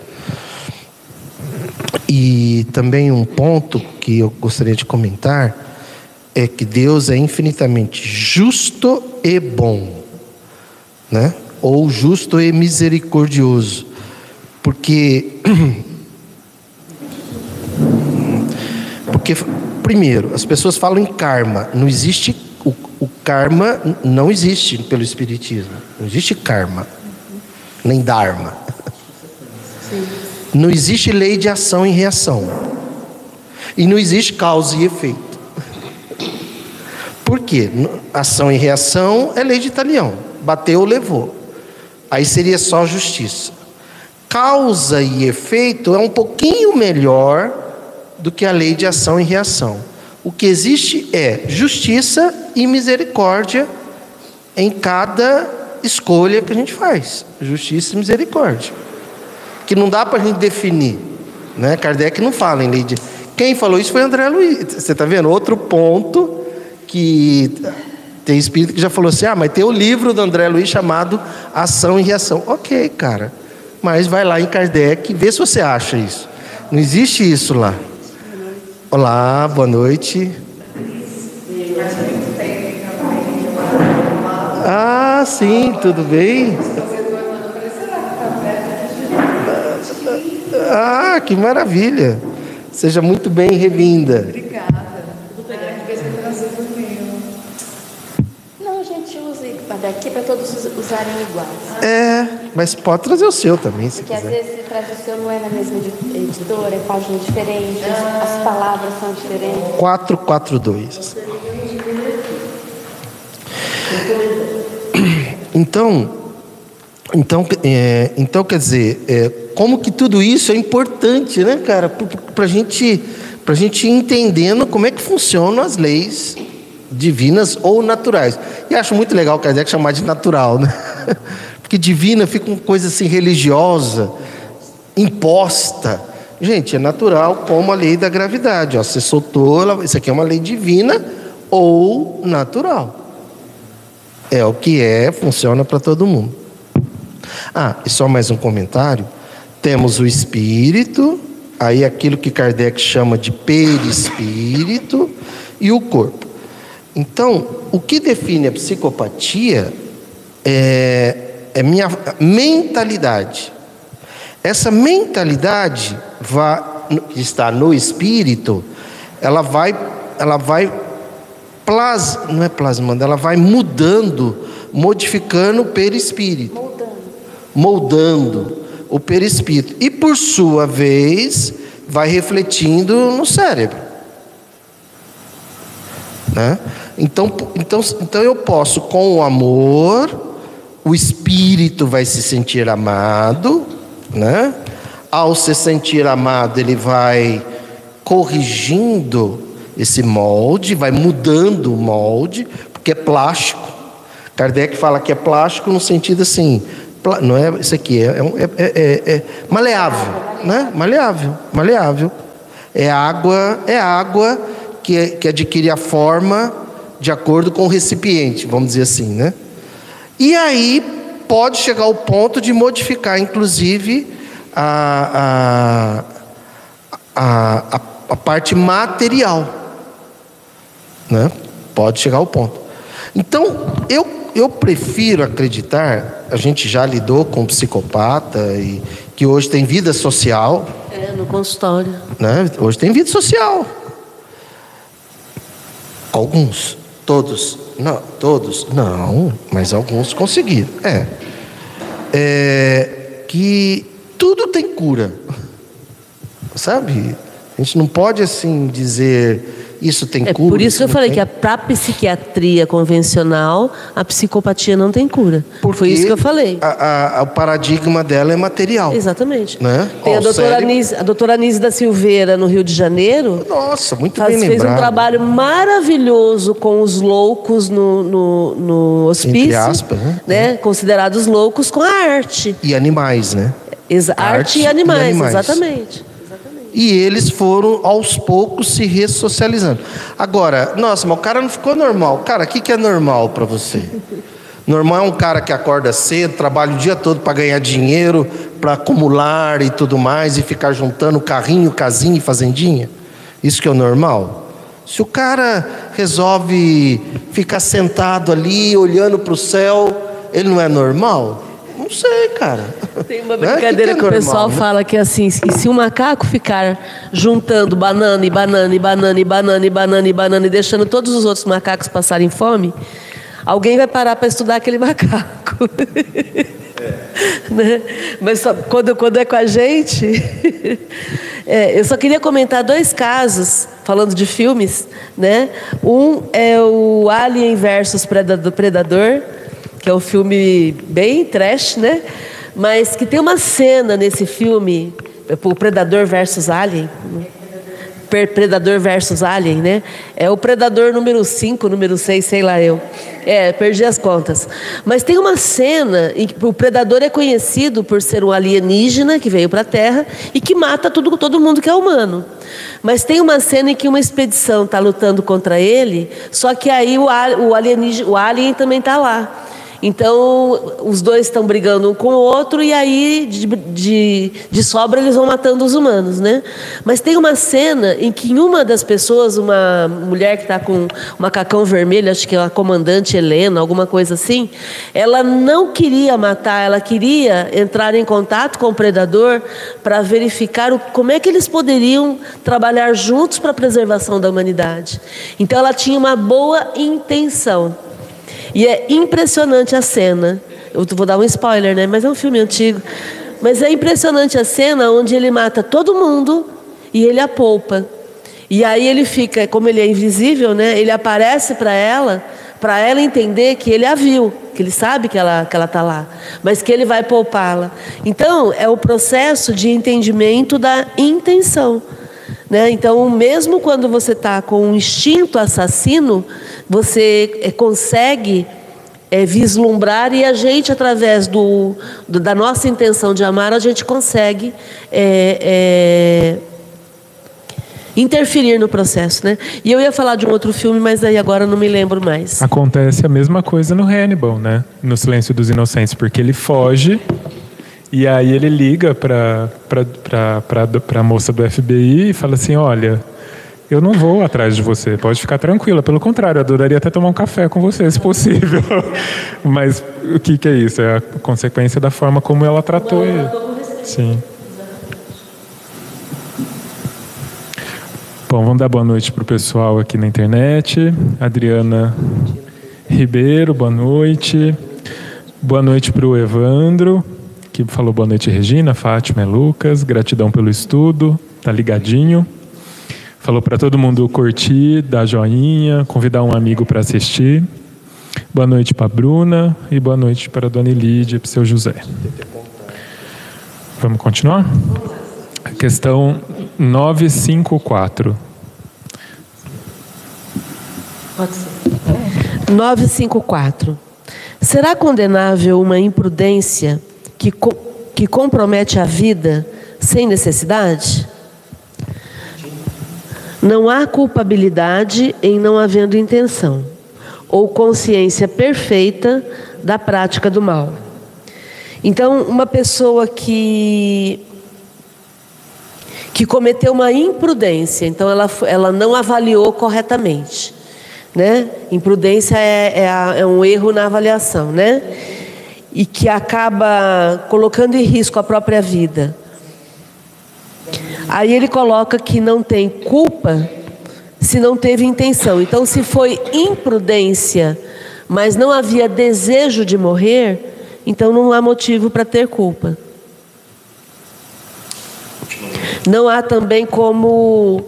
E também um ponto que eu gostaria de comentar é que Deus é infinitamente justo e bom, né? Ou justo e misericordioso. Porque porque primeiro, as pessoas falam em karma, não existe o, o karma não existe pelo espiritismo. Não existe karma, nem dharma. Sim. Não existe lei de ação e reação. E não existe causa e efeito. Por quê? Ação e reação é lei de italião. Bateu, levou. Aí seria só justiça. Causa e efeito é um pouquinho melhor do que a lei de ação e reação. O que existe é justiça e misericórdia em cada escolha que a gente faz. Justiça e misericórdia. Que não dá para a gente definir. Né? Kardec não fala em lei de. Quem falou isso foi André Luiz. Você está vendo? Outro ponto que tem espírito que já falou assim: ah, mas tem o livro do André Luiz chamado Ação e Reação. Ok, cara, mas vai lá em Kardec e vê se você acha isso. Não existe isso lá. Olá, boa noite. Ah, sim, tudo bem? Ah, que maravilha. Seja muito bem daqui para todos usarem iguais. É, mas pode trazer o seu também, se Porque quiser. às vezes você traz o seu, não é na mesma editora, é página diferente, as palavras são diferentes. 442. Então, então, é, então quer dizer, é, como que tudo isso é importante, né, cara, para gente, a gente entendendo como é que funcionam as leis divinas ou naturais. E acho muito legal o Kardec chamar de natural, né? Porque divina fica uma coisa assim religiosa, imposta. Gente, é natural como a lei da gravidade. Ó, você soltou, ela, isso aqui é uma lei divina ou natural. É o que é, funciona para todo mundo. Ah, e só mais um comentário. Temos o espírito, aí aquilo que Kardec chama de perispírito, e o corpo. Então, o que define a psicopatia é, é minha mentalidade. Essa mentalidade vai, que está no espírito, ela vai, ela vai plas, não é plasmando, ela vai mudando, modificando o perispírito, moldando, moldando o perispírito e por sua vez vai refletindo no cérebro, né? Então, então, então eu posso, com o amor, o espírito vai se sentir amado, né? Ao se sentir amado, ele vai corrigindo esse molde, vai mudando o molde, porque é plástico. Kardec fala que é plástico no sentido assim, não é isso aqui, é, é, é, é maleável, né? Maleável, maleável. É água, é água que, que adquire a forma de acordo com o recipiente, vamos dizer assim, né? E aí pode chegar ao ponto de modificar, inclusive, a, a, a, a parte material, né? Pode chegar ao ponto. Então, eu, eu prefiro acreditar, a gente já lidou com um psicopata e que hoje tem vida social. É, no consultório. Né? Hoje tem vida social. Alguns. Todos? Não, todos? Não, mas alguns conseguiram. É. é que tudo tem cura. Sabe? A gente não pode assim dizer isso tem é cura. Por isso que eu falei tem. que para a psiquiatria convencional, a psicopatia não tem cura. Porque Foi isso que eu falei. A, a, o paradigma dela é material. Exatamente. Né? Tem a doutora, Anise, a doutora Anise da Silveira, no Rio de Janeiro. Nossa, muito faz, bem fez lembrado. um trabalho maravilhoso com os loucos no, no, no hospício. Entre aspas, né? né? Considerados loucos com a arte. E animais, né? Exa arte, arte e, animais, e animais, exatamente. E eles foram aos poucos se ressocializando. Agora, nossa, mas o cara não ficou normal. Cara, o que, que é normal para você? Normal é um cara que acorda cedo, trabalha o dia todo para ganhar dinheiro, para acumular e tudo mais, e ficar juntando carrinho, casinha e fazendinha? Isso que é o normal? Se o cara resolve ficar sentado ali, olhando para o céu, ele não é normal? Não sei, cara. Tem uma brincadeira que, que, é que, o pessoal né? fala que é assim, se um macaco ficar juntando banana e banana e banana e banana e banana e banana e deixando todos os outros macacos passarem fome, Alguém vai parar para estudar aquele macaco. É. né? Mas só, quando, quando é com a gente. é, eu só queria comentar dois casos, falando de filmes. Né? Um é o Alien versus Predador, que é um filme bem trash, né? mas que tem uma cena nesse filme, o Predador versus Alien. Predador versus Alien, né? É o Predador número 5, número 6, sei lá eu. É, perdi as contas. Mas tem uma cena em que o Predador é conhecido por ser um alienígena que veio para a Terra e que mata tudo, todo mundo que é humano. Mas tem uma cena em que uma expedição está lutando contra ele, só que aí o, alienígena, o alien também está lá. Então, os dois estão brigando um com o outro e aí, de, de, de, sobra, eles vão matando os humanos, né? Mas tem uma cena em que uma das pessoas, uma mulher que está com um macacão vermelho, acho que é a comandante Helena, alguma coisa assim, ela não queria matar, ela queria entrar em contato com o predador para verificar o, como é que eles poderiam trabalhar juntos para a preservação da humanidade. Então, ela tinha uma boa intenção. E é impressionante a cena. Eu vou dar um spoiler, né? Mas é um filme antigo. Mas é impressionante a cena onde ele mata todo mundo e ele a poupa. E aí ele fica, como ele é invisível, né? Ele aparece para ela, para ela entender que ele a viu, que ele sabe que ela que ela está lá, mas que ele vai poupá-la. Então é o processo de entendimento da intenção. Né? Então, mesmo quando você está com um instinto assassino, você é, consegue é, vislumbrar e a gente, através do, do, da nossa intenção de amar, a gente consegue é, é, interferir no processo, né? E eu ia falar de um outro filme, mas aí agora não me lembro mais. Acontece a mesma coisa no Hannibal, né? No Silêncio dos Inocentes, porque ele foge e aí ele liga para a moça do FBI e fala assim, olha, eu não vou atrás de você, pode ficar tranquila. Pelo contrário, eu adoraria até tomar um café com você, se possível. Mas o que, que é isso? É a consequência da forma como ela tratou ele. Sim. Bom, vamos dar boa noite para o pessoal aqui na internet. Adriana Ribeiro, boa noite. Boa noite para o Evandro que falou boa noite, Regina, Fátima Lucas. Gratidão pelo estudo, tá ligadinho. Falou para todo mundo curtir, dar joinha, convidar um amigo para assistir. Boa noite para Bruna e boa noite para a Dona Lídia e para o seu José. Vamos continuar? Questão 954. Pode ser. 954. Será condenável uma imprudência que, que compromete a vida sem necessidade? Não há culpabilidade em não havendo intenção ou consciência perfeita da prática do mal. Então, uma pessoa que que cometeu uma imprudência, então ela, ela não avaliou corretamente, né? Imprudência é, é, é um erro na avaliação, né? E que acaba colocando em risco a própria vida. Aí ele coloca que não tem culpa se não teve intenção. Então, se foi imprudência, mas não havia desejo de morrer, então não há motivo para ter culpa. Não há também como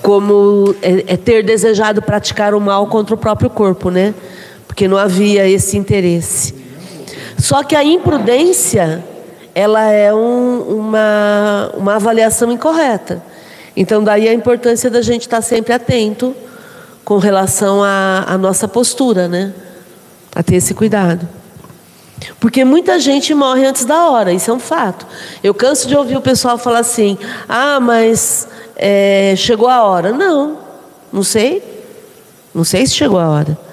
como é, é ter desejado praticar o mal contra o próprio corpo, né? Porque não havia esse interesse. Só que a imprudência, ela é um, uma, uma avaliação incorreta. Então, daí a importância da gente estar sempre atento com relação à, nossa postura, né? A ter esse cuidado. Porque muita gente morre antes da hora, isso é um fato. Eu canso de ouvir o pessoal falar assim: ah, mas é, chegou a hora. Não, não sei. Não sei se chegou a hora.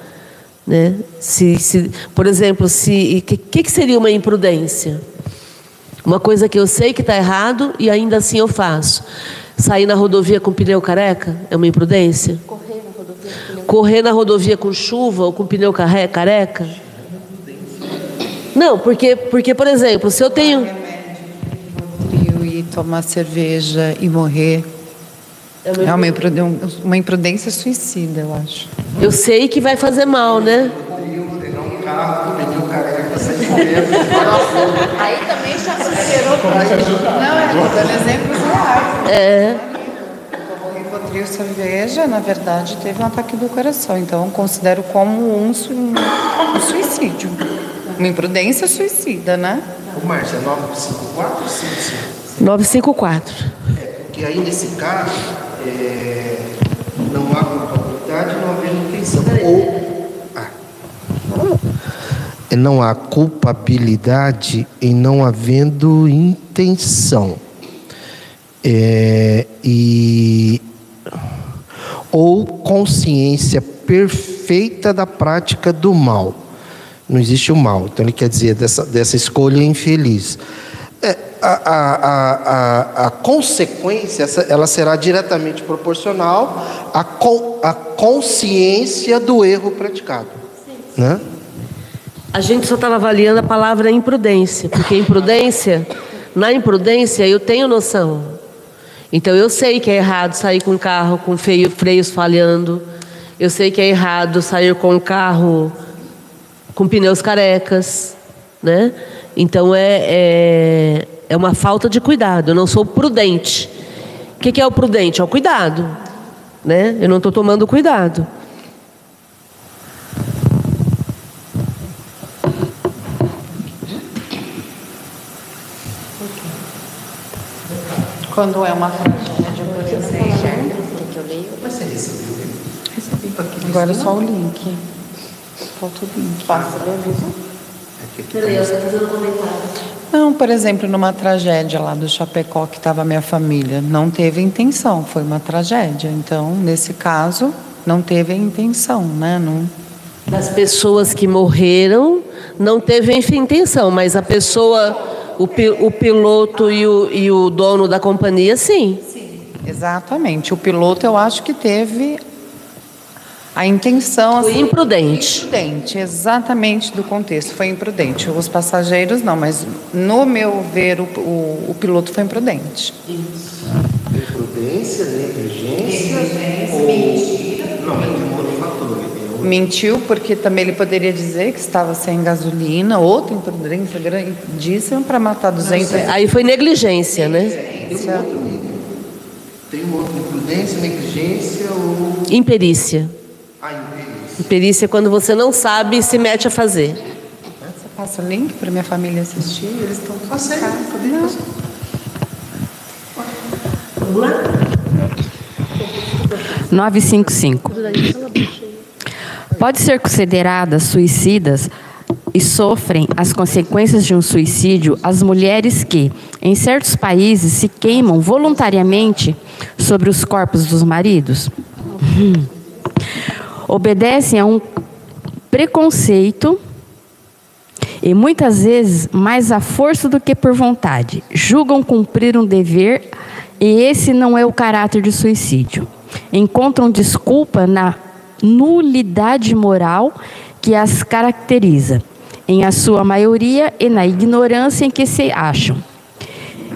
Né? Se, se, por exemplo, o que, que seria uma imprudência? Uma coisa que eu sei que está errado e ainda assim eu faço. Sair na rodovia com pneu careca é uma imprudência? Correr na rodovia com, pneu... Correr na rodovia com chuva ou com pneu careca? Não, porque, porque por exemplo, se eu tenho. E tomar cerveja e morrer. É uma imprudência, uma imprudência suicida, eu acho. Eu sei que vai fazer mal, né? Aí também já superou. Não, é dando exemplos reais. É. Tomou Rivotril cerveja, na verdade, teve um ataque do coração. Então, eu considero como um, um suicídio. Uma imprudência suicida, né? O Márcia, é 954 ou 55? 954. É, porque aí nesse caso, é, não há culpabilidade, não havendo intenção. Ou. Ah, não há culpabilidade em não havendo intenção. É, e ou consciência perfeita da prática do mal não existe o mal. Então ele quer dizer dessa, dessa escolha infeliz. A, a, a, a, consequência ela será diretamente proporcional à, à consciência do erro praticado. Né? A gente só estava avaliando a palavra imprudência, porque imprudência, na imprudência eu tenho noção. Então eu sei que é errado sair com o carro com freios falhando. Eu sei que é errado sair com o carro com pneus carecas, né? Então é, é, é uma falta de cuidado. Eu não sou prudente. O que, é o prudente? É o cuidado, né? Eu não estou tomando cuidado. Quando é uma eu leio? Você recebeu? Recebi. Agora só o link. Falta o link. Passa, Não, por exemplo, numa tragédia lá do Chapecó que estava minha família, não teve intenção, foi uma tragédia. Então, nesse caso, não teve intenção, né? Não... Das pessoas que morreram, não teve intenção, mas a pessoa, o, o piloto e o, e o dono da companhia, sim. Sim, exatamente. O piloto, eu acho que teve a intenção foi assim, imprudente. Imprudente, exatamente do contexto. Foi imprudente. Os passageiros não, mas no meu ver o, o, o piloto foi imprudente. Isso. Imprudência, negligência, ou... mentira. Não, um outro fator. Mentiu porque também ele poderia dizer que estava sem gasolina, outra imprudência grandíssima para matar 200. Aí foi negligência, né? Tem um outro imprudência, negligência ou imperícia. A imperícia. Imperícia é quando você não sabe e se mete a fazer. Você passa o link para minha família assistir? Eles estão passando. Vamos lá? 955. Pode ser consideradas suicidas e sofrem as consequências de um suicídio as mulheres que, em certos países, se queimam voluntariamente sobre os corpos dos maridos? Hum obedecem a um preconceito e muitas vezes mais à força do que por vontade. Julgam cumprir um dever e esse não é o caráter de suicídio. Encontram desculpa na nulidade moral que as caracteriza, em a sua maioria e na ignorância em que se acham.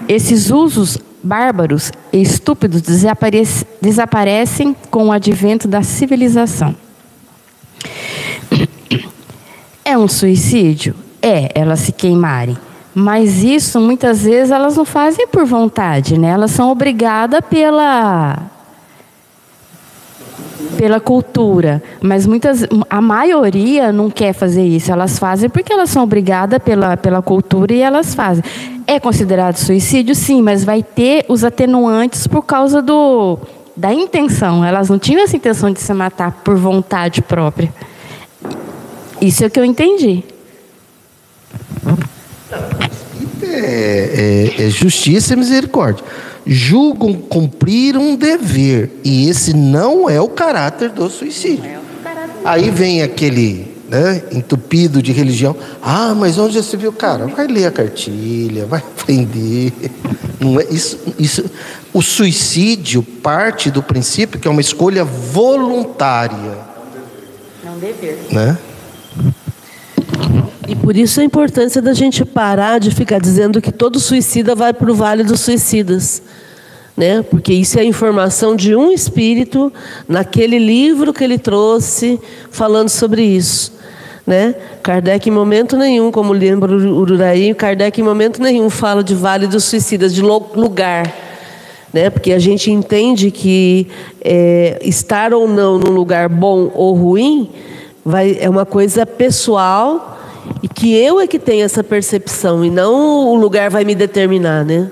Esses usos bárbaros e estúpidos desaparecem com o advento da civilização. É um suicídio? É, elas se queimarem. Mas isso muitas vezes elas não fazem por vontade, né? Elas são obrigadas pela pela cultura, mas muitas a maioria não quer fazer isso. Elas fazem porque elas são obrigadas pela pela cultura e elas fazem. É considerado suicídio, sim, mas vai ter os atenuantes por causa do da intenção. Elas não tinham essa intenção de se matar por vontade própria. Isso é o que eu entendi. É, é, é justiça e misericórdia. Julgam cumprir um dever, e esse não é o caráter do suicídio. Aí vem aquele né, entupido de religião. Ah, mas onde você viu? Cara, vai ler a cartilha, vai aprender. Não é isso, isso. O suicídio parte do princípio que é uma escolha voluntária. Não dever. Né? E por isso a importância da gente parar de ficar dizendo que todo suicida vai para o vale dos suicidas. Né? Porque isso é a informação de um espírito naquele livro que ele trouxe falando sobre isso. Né? Kardec, em momento nenhum, como lembra o Ururaí, Kardec, em momento nenhum, fala de Vale dos Suicidas, de lugar. Né? Porque a gente entende que é, estar ou não num lugar bom ou ruim vai, é uma coisa pessoal e que eu é que tenho essa percepção e não o lugar vai me determinar, né?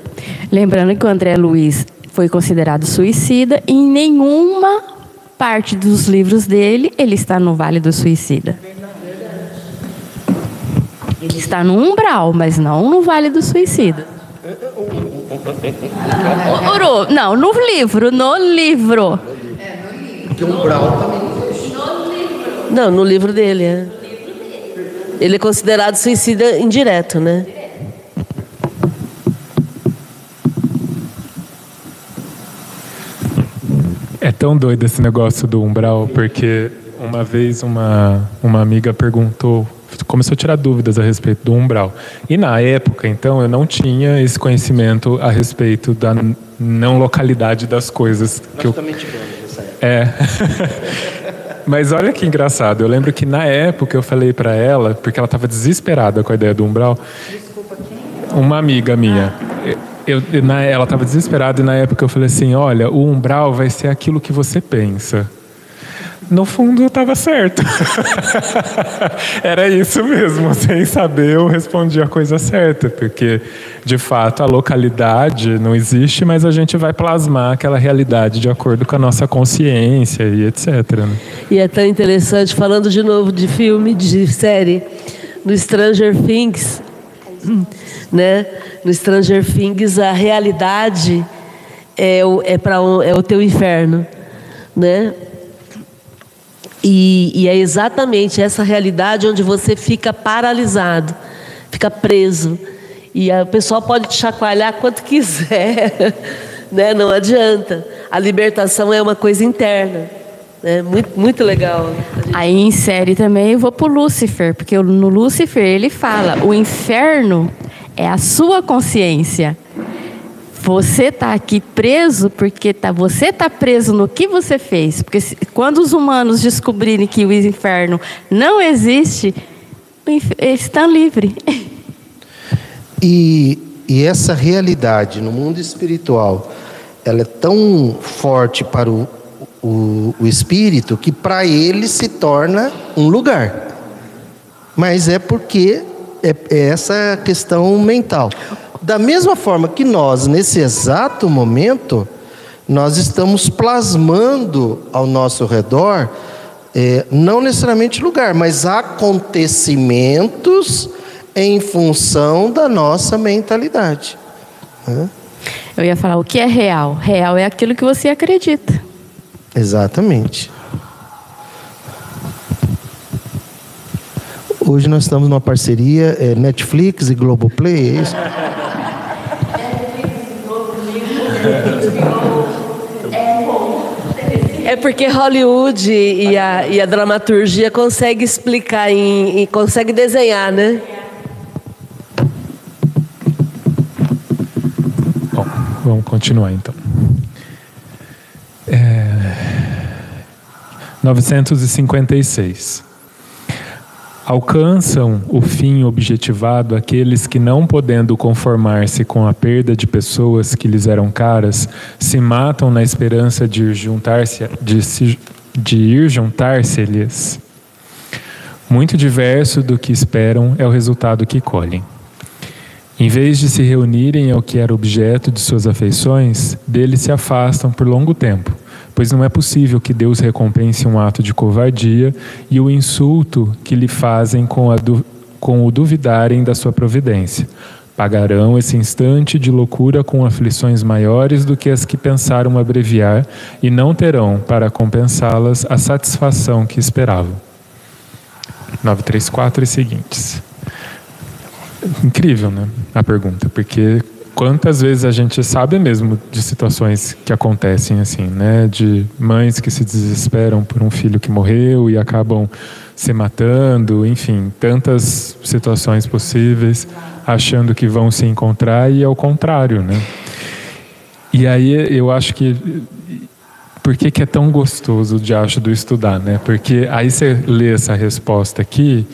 Lembrando que o André Luiz foi considerado suicida e em nenhuma parte dos livros dele ele está no Vale do Suicida. Ele está no umbral, mas não no Vale do Suicida. Uru, não, no livro, no livro. Porque umbral também. Não, no livro dele, é. Ele é considerado suicida indireto, né? É tão doido esse negócio do umbral, porque uma vez uma, uma amiga perguntou, começou a tirar dúvidas a respeito do umbral. E na época, então, eu não tinha esse conhecimento a respeito da não localidade das coisas. Nós que eu... também tivemos essa época. É. Mas olha que engraçado. Eu lembro que na época eu falei para ela, porque ela estava desesperada com a ideia do umbral. Desculpa, quem? Uma amiga minha. Eu, na, ela estava desesperada e na época eu falei assim: olha, o umbral vai ser aquilo que você pensa no fundo estava certo. Era isso mesmo, sem saber eu respondi a coisa certa, porque de fato a localidade não existe, mas a gente vai plasmar aquela realidade de acordo com a nossa consciência e etc. Né? E é tão interessante, falando de novo de filme, de série, no Stranger Things, né? No Stranger Things a realidade é o, é para é o teu inferno, né? E, e, é exatamente essa realidade onde você fica paralisado, fica preso. E o pessoal pode te chacoalhar quanto quiser, né? não adianta. A libertação é uma coisa interna. É muito, muito legal. Aí em série também eu vou para o Lúcifer, porque no Lúcifer ele fala: o inferno é a sua consciência. Você está aqui preso porque tá, você está preso no que você fez. Porque se, quando os humanos descobrirem que o inferno não existe, eles estão livres. E, e essa realidade no mundo espiritual, ela é tão forte para o, o, o espírito que para ele se torna um lugar. Mas é porque é, é essa questão mental. Da mesma forma que nós, nesse exato momento, nós estamos plasmando ao nosso redor, é, não necessariamente lugar, mas acontecimentos em função da nossa mentalidade. Né? Eu ia falar, o que é real? Real é aquilo que você acredita. Exatamente. Hoje nós estamos numa parceria é, Netflix e Globoplay, é isso? É porque Hollywood e a, e a dramaturgia consegue explicar e consegue desenhar, né? Bom, vamos continuar então. É... 956 alcançam o fim objetivado aqueles que, não podendo conformar-se com a perda de pessoas que lhes eram caras, se matam na esperança de ir juntar-se de, de ir juntar-se-lhes. Muito diverso do que esperam é o resultado que colhem. Em vez de se reunirem ao que era objeto de suas afeições, dele se afastam por longo tempo pois não é possível que Deus recompense um ato de covardia e o insulto que lhe fazem com, com o duvidarem da sua providência. Pagarão esse instante de loucura com aflições maiores do que as que pensaram abreviar e não terão, para compensá-las, a satisfação que esperavam. 934 e seguintes. Incrível, né? A pergunta, porque quantas vezes a gente sabe mesmo de situações que acontecem assim, né? De mães que se desesperam por um filho que morreu e acabam se matando, enfim, tantas situações possíveis, achando que vão se encontrar e ao contrário, né? E aí eu acho que por que, que é tão gostoso o diacho do estudar, né? Porque aí você lê essa resposta aqui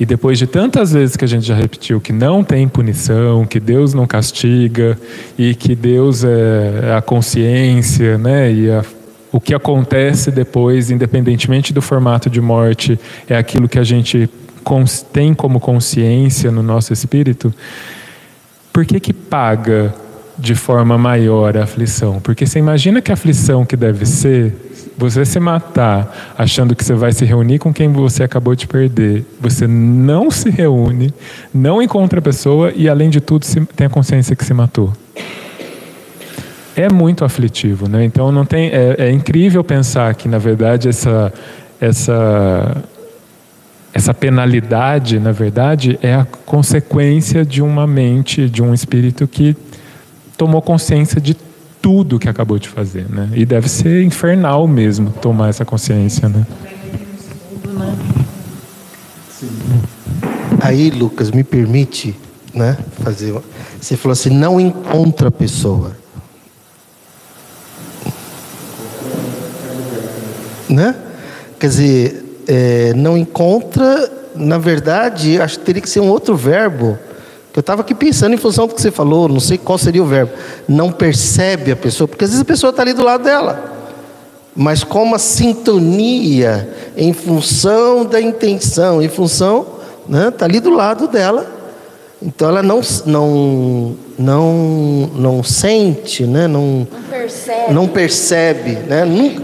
e depois de tantas vezes que a gente já repetiu que não tem punição, que Deus não castiga e que Deus é a consciência, né? E a, o que acontece depois, independentemente do formato de morte, é aquilo que a gente tem como consciência no nosso espírito. Por que que paga de forma maior a aflição? Porque você imagina que a aflição que deve ser você se matar achando que você vai se reunir com quem você acabou de perder, você não se reúne, não encontra a pessoa e, além de tudo, tem a consciência que se matou. É muito aflitivo, né? Então não tem, é, é incrível pensar que na verdade essa essa essa penalidade, na verdade, é a consequência de uma mente, de um espírito que tomou consciência de tudo que acabou de fazer, né? E deve ser infernal mesmo tomar essa consciência, né? Aí, Lucas, me permite, né, fazer. Você falou assim, não encontra a pessoa, né? Quer dizer, é, não encontra, na verdade, acho que teria que ser um outro verbo eu estava aqui pensando em função do que você falou, não sei qual seria o verbo. Não percebe a pessoa, porque às vezes a pessoa está ali do lado dela. Mas como a sintonia em função da intenção, em função, né, está ali do lado dela. Então ela não não não não sente, né, não não percebe, não percebe, né, nunca,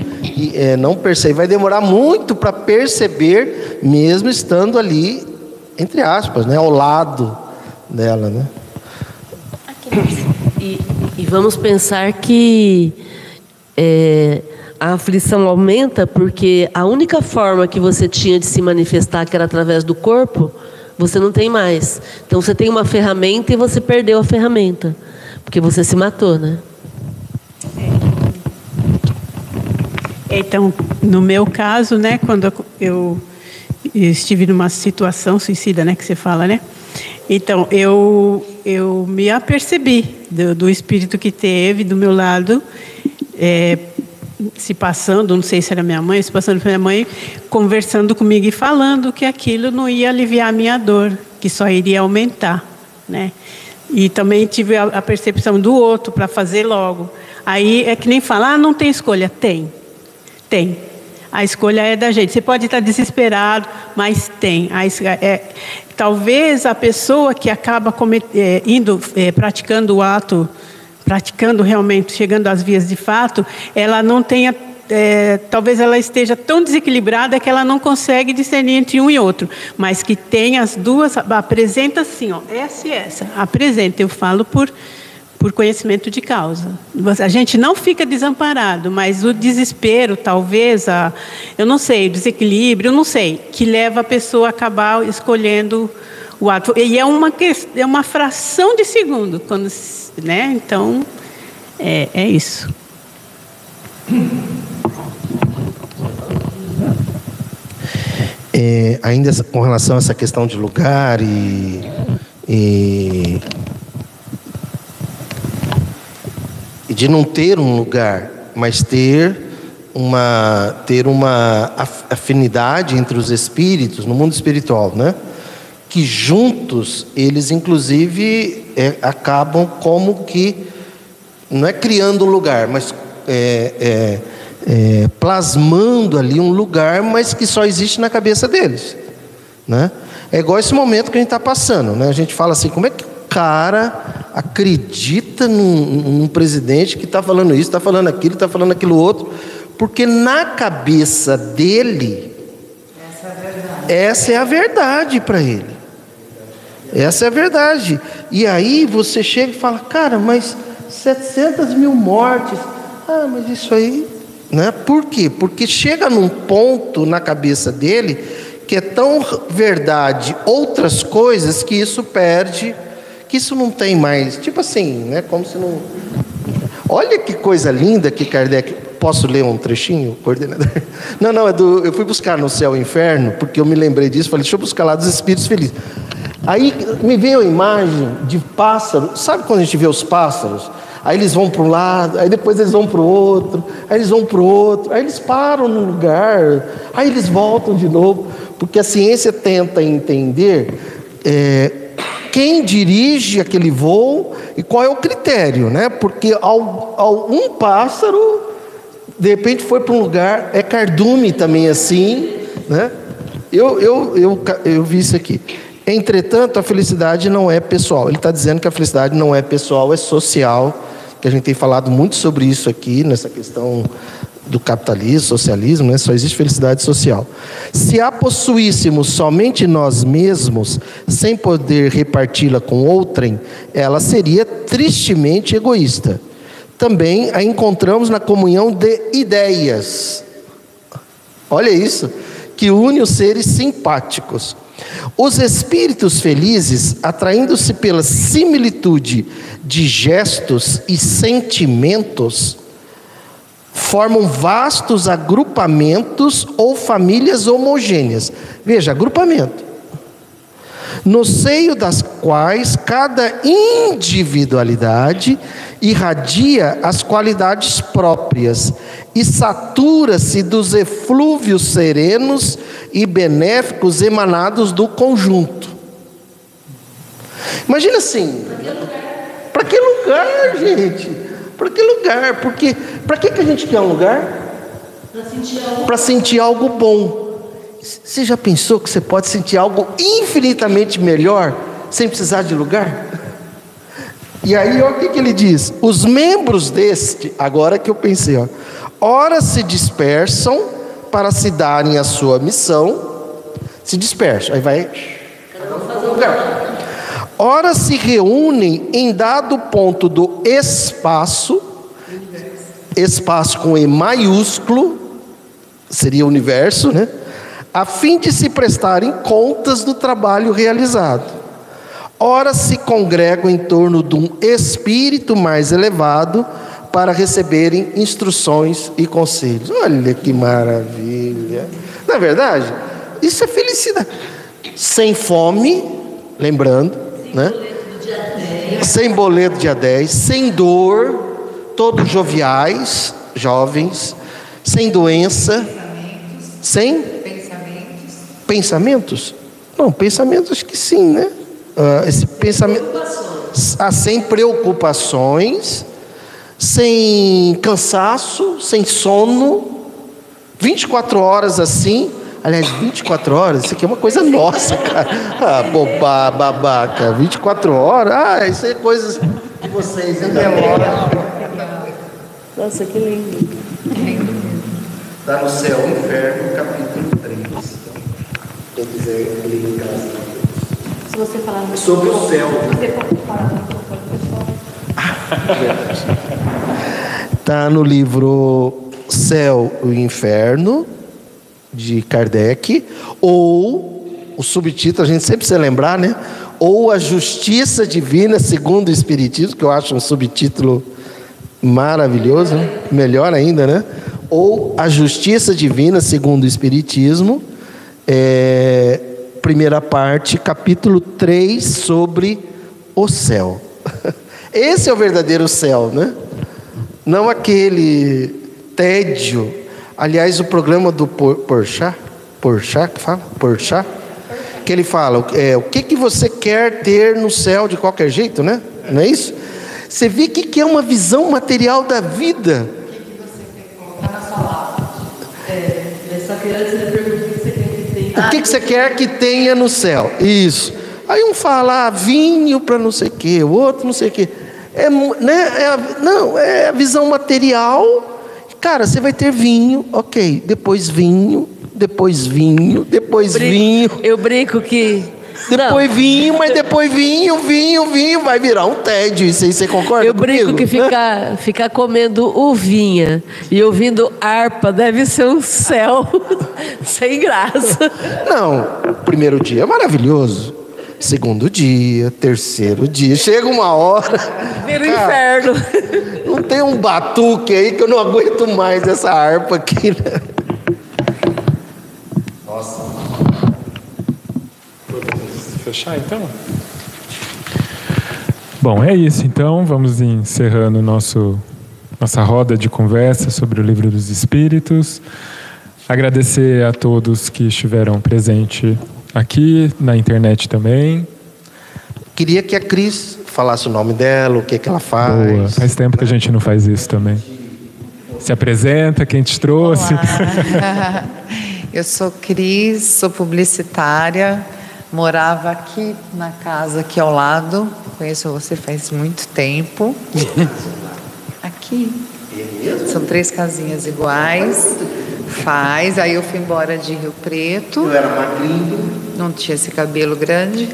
é, não percebe. Vai demorar muito para perceber, mesmo estando ali entre aspas, né, ao lado dela, né? E, e vamos pensar que é, a aflição aumenta porque a única forma que você tinha de se manifestar, que era através do corpo, você não tem mais. Então você tem uma ferramenta e você perdeu a ferramenta, porque você se matou, né? Então, no meu caso, né, quando eu estive numa situação suicida, né, que você fala, né? Então, eu, eu me apercebi do, do espírito que teve do meu lado, é, se passando, não sei se era minha mãe, se passando pela minha mãe, conversando comigo e falando que aquilo não ia aliviar a minha dor, que só iria aumentar, né? E também tive a, a percepção do outro para fazer logo. Aí é que nem falar, ah, não tem escolha. Tem, tem. A escolha é da gente. Você pode estar desesperado, mas tem. A, é, talvez a pessoa que acaba é, indo, é, praticando o ato, praticando realmente, chegando às vias de fato, ela não tenha é, talvez ela esteja tão desequilibrada que ela não consegue discernir entre um e outro, mas que tem as duas, apresenta assim, ó, essa e essa, apresenta, eu falo por por conhecimento de causa. A gente não fica desamparado, mas o desespero, talvez, a, eu não sei, o desequilíbrio, eu não sei, que leva a pessoa a acabar escolhendo o ato. E é uma, é uma fração de segundo, quando, né? Então, é, é isso. É, ainda com relação a essa questão de lugar e, e de não ter um lugar, mas ter uma ter uma afinidade entre os espíritos no mundo espiritual, né? Que juntos eles inclusive é, acabam como que não é criando um lugar, mas é, é, é, plasmando ali um lugar, mas que só existe na cabeça deles, né? É igual esse momento que a gente está passando, né? A gente fala assim, como é que cara acredita num, num presidente que está falando isso, está falando aquilo, está falando aquilo outro, porque na cabeça dele, essa é a verdade, para ele. Essa é a verdade. E aí você chega e fala, cara, mas 700 mil mortes. Ah, mas isso aí. Né? Por quê? Porque chega num ponto na cabeça dele que é tão verdade outras coisas que isso perde, que isso não tem mais. Tipo assim, né? Como se não. Olha que coisa linda que Kardec. Posso ler um trechinho, coordenador? Não, não, é do. Eu fui buscar no céu e inferno, porque eu me lembrei disso. Falei, deixa eu buscar lá dos espíritos felizes. Aí me veio a imagem de pássaro. Sabe quando a gente vê os pássaros? Aí eles vão para um lado, aí depois eles vão para o outro, aí eles vão para o outro, aí eles param no lugar, aí eles voltam de novo, porque a ciência tenta entender é, quem dirige aquele voo e qual é o critério, né? Porque ao, ao um pássaro, de repente foi para um lugar, é cardume também assim, né? Eu, eu, eu, eu vi isso aqui. Entretanto, a felicidade não é pessoal. Ele está dizendo que a felicidade não é pessoal, é social. Que a gente tem falado muito sobre isso aqui, nessa questão do capitalismo, socialismo, né? só existe felicidade social. Se a possuíssemos somente nós mesmos, sem poder reparti-la com outrem, ela seria tristemente egoísta. Também a encontramos na comunhão de ideias. Olha isso, que une os seres simpáticos. Os espíritos felizes, atraindo-se pela similitude de gestos e sentimentos, formam vastos agrupamentos ou famílias homogêneas. Veja, agrupamento. No seio das quais cada individualidade irradia as qualidades próprias e satura-se dos eflúvios serenos e benéficos emanados do conjunto. Imagina assim, para que lugar, gente? Para que lugar? Porque para que, que a gente quer um lugar? Para sentir algo bom. Você já pensou que você pode sentir algo infinitamente melhor sem precisar de lugar? E aí, olha o que, que ele diz: os membros deste, agora que eu pensei, ó, ora se dispersam para se darem a sua missão, se dispersam, aí vai. Ora se reúnem em dado ponto do espaço, espaço com E maiúsculo, seria universo, né? A fim de se prestarem contas do trabalho realizado. Ora se congregam em torno de um espírito mais elevado para receberem instruções e conselhos. Olha que maravilha! Na é verdade, isso é felicidade. Sem fome, lembrando, né? Sem boleto dia 10, sem dor, todos joviais, jovens, sem doença, sem pensamentos. Pensamentos? Não, pensamentos acho que sim, né? Uh, esse pensamento ah, sem preocupações, sem cansaço, sem sono, 24 horas assim. Aliás, 24 horas, isso aqui é uma coisa nossa, cara. Ah, bobá, babaca, 24 horas. Ah, isso é coisas de vocês, hein, Nossa, que lindo. Lindo mesmo. Está no céu, inferno, capítulo 3. Quem quiser ler em casa. Se você falar sobre o céu. Você pode falar Está no livro Céu e Inferno, de Kardec, ou o subtítulo, a gente sempre precisa lembrar, né? Ou a Justiça Divina segundo o Espiritismo, que eu acho um subtítulo maravilhoso, né? melhor ainda, né? Ou a Justiça Divina segundo o Espiritismo, é, primeira parte, capítulo 3, sobre o céu. Esse é o verdadeiro céu, né? Não aquele tédio. Aliás, o programa do Porchat, Porchat que fala, Porchat, que ele fala, é, o que que você quer ter no céu de qualquer jeito, né? Não é isso? Você vê que que é uma visão material da vida. O que, que você quer colocar na sua lápide? É, só que antes ele pergunta o que você quer que tenha. O que que você quer que tenha no céu? Isso. Aí um fala ah, vinho para não sei o quê, o outro não sei o quê. É, né, é não, é a visão material. Cara, você vai ter vinho, ok. Depois vinho, depois vinho, depois eu brinco, vinho. Eu brinco que Depois vinho, mas depois vinho, vinho, vinho, vai virar um tédio. Isso aí você concorda Eu brinco comigo? que ficar, ficar comendo uvinha e ouvindo harpa deve ser um céu sem graça. Não, o primeiro dia é maravilhoso. Segundo dia, terceiro dia, chega uma hora. Vira o inferno. Não tem um batuque aí que eu não aguento mais essa harpa aqui. Né? Fechar então? Bom, é isso então. Vamos encerrando nosso, nossa roda de conversa sobre o Livro dos Espíritos. Agradecer a todos que estiveram presentes aqui, na internet também. Queria que a Cris falasse o nome dela, o que, que ela faz. Boa. Faz tempo que a gente não faz isso também. Se apresenta, quem te trouxe. Eu sou Cris, sou publicitária, morava aqui na casa aqui ao lado. Conheço você faz muito tempo. Aqui. São três casinhas iguais. Faz. Aí eu fui embora de Rio Preto. Eu era magrinho. Não tinha esse cabelo grande.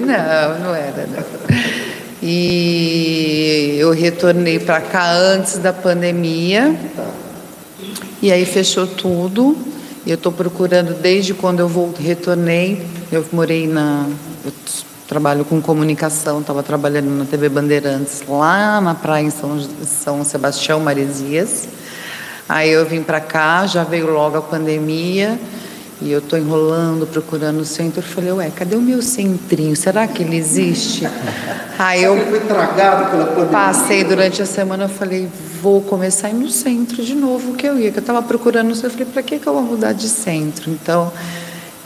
Não, não era. Não. E eu retornei para cá antes da pandemia. E aí fechou tudo. Eu estou procurando desde quando eu vou, retornei. Eu morei na. Eu trabalho com comunicação, estava trabalhando na TV Bandeirantes, lá na praia em São, São Sebastião, Maresias. Aí eu vim para cá, já veio logo a pandemia. E eu estou enrolando, procurando o centro. Eu falei, ué, cadê o meu centrinho? Será que ele existe? Aí eu Foi tragado pela pandemia. passei durante a semana, eu falei, vou começar a ir no centro de novo, que eu ia. Que eu estava procurando, eu falei, para que, que eu vou mudar de centro? Então,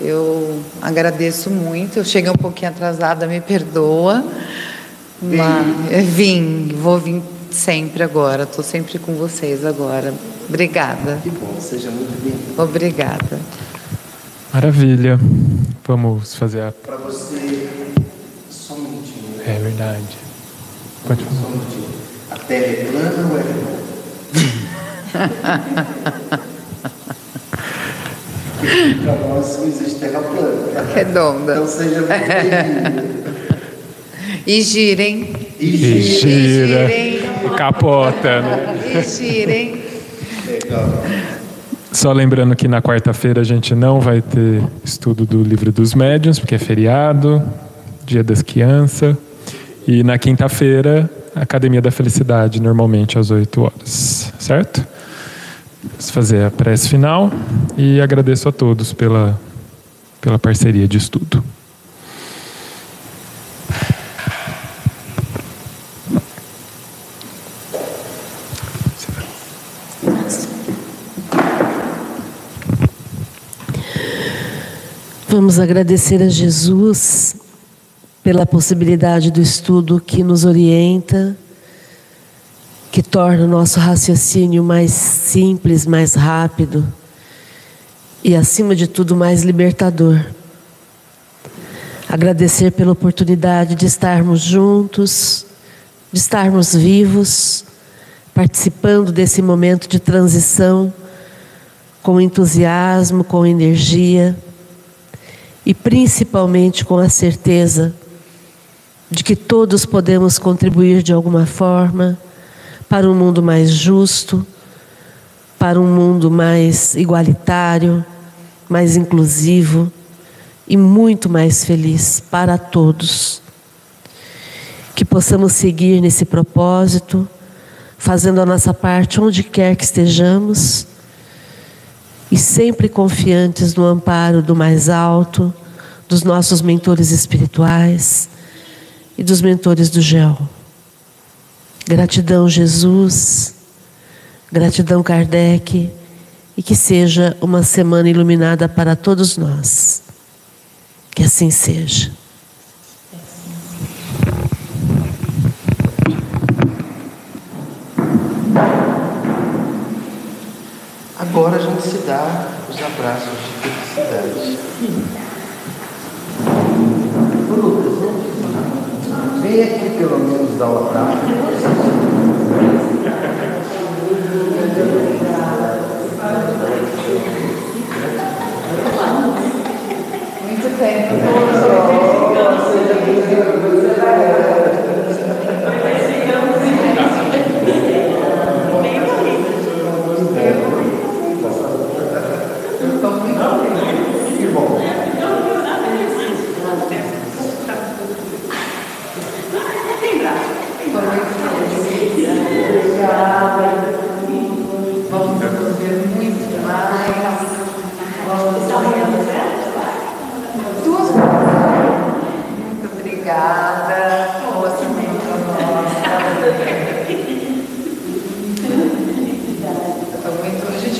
eu agradeço muito. Eu cheguei um pouquinho atrasada, me perdoa. Mas, vim, vou vir sempre agora. Estou sempre com vocês agora. Obrigada. Que bom, seja muito bem-vindo. Obrigada. Maravilha. Vamos fazer a. Para você, só um minutinho. né? É verdade. Pode falar. Só um minutinho. A terra é plana ou é redonda? Para nós não existe terra plana. Redonda. Então seja muito bem-vindo. E girem. E E gira. gira. girem. E capota, né? E girem. Só lembrando que na quarta-feira a gente não vai ter estudo do livro dos médiuns, porque é feriado, dia das crianças. E na quinta-feira, Academia da Felicidade, normalmente às 8 horas, certo? Vamos fazer a prece final e agradeço a todos pela, pela parceria de estudo. Vamos agradecer a Jesus pela possibilidade do estudo que nos orienta, que torna o nosso raciocínio mais simples, mais rápido e, acima de tudo, mais libertador. Agradecer pela oportunidade de estarmos juntos, de estarmos vivos, participando desse momento de transição com entusiasmo, com energia e principalmente com a certeza de que todos podemos contribuir de alguma forma para um mundo mais justo, para um mundo mais igualitário, mais inclusivo e muito mais feliz para todos. Que possamos seguir nesse propósito, fazendo a nossa parte onde quer que estejamos e sempre confiantes no amparo do mais alto, dos nossos mentores espirituais e dos mentores do GEL. Gratidão, Jesus. Gratidão, Kardec. E que seja uma semana iluminada para todos nós. Que assim seja. Agora a gente se dá os abraços de felicidade. Ô, Lucas, vem aqui pelo menos dar o abraço. Tem braço.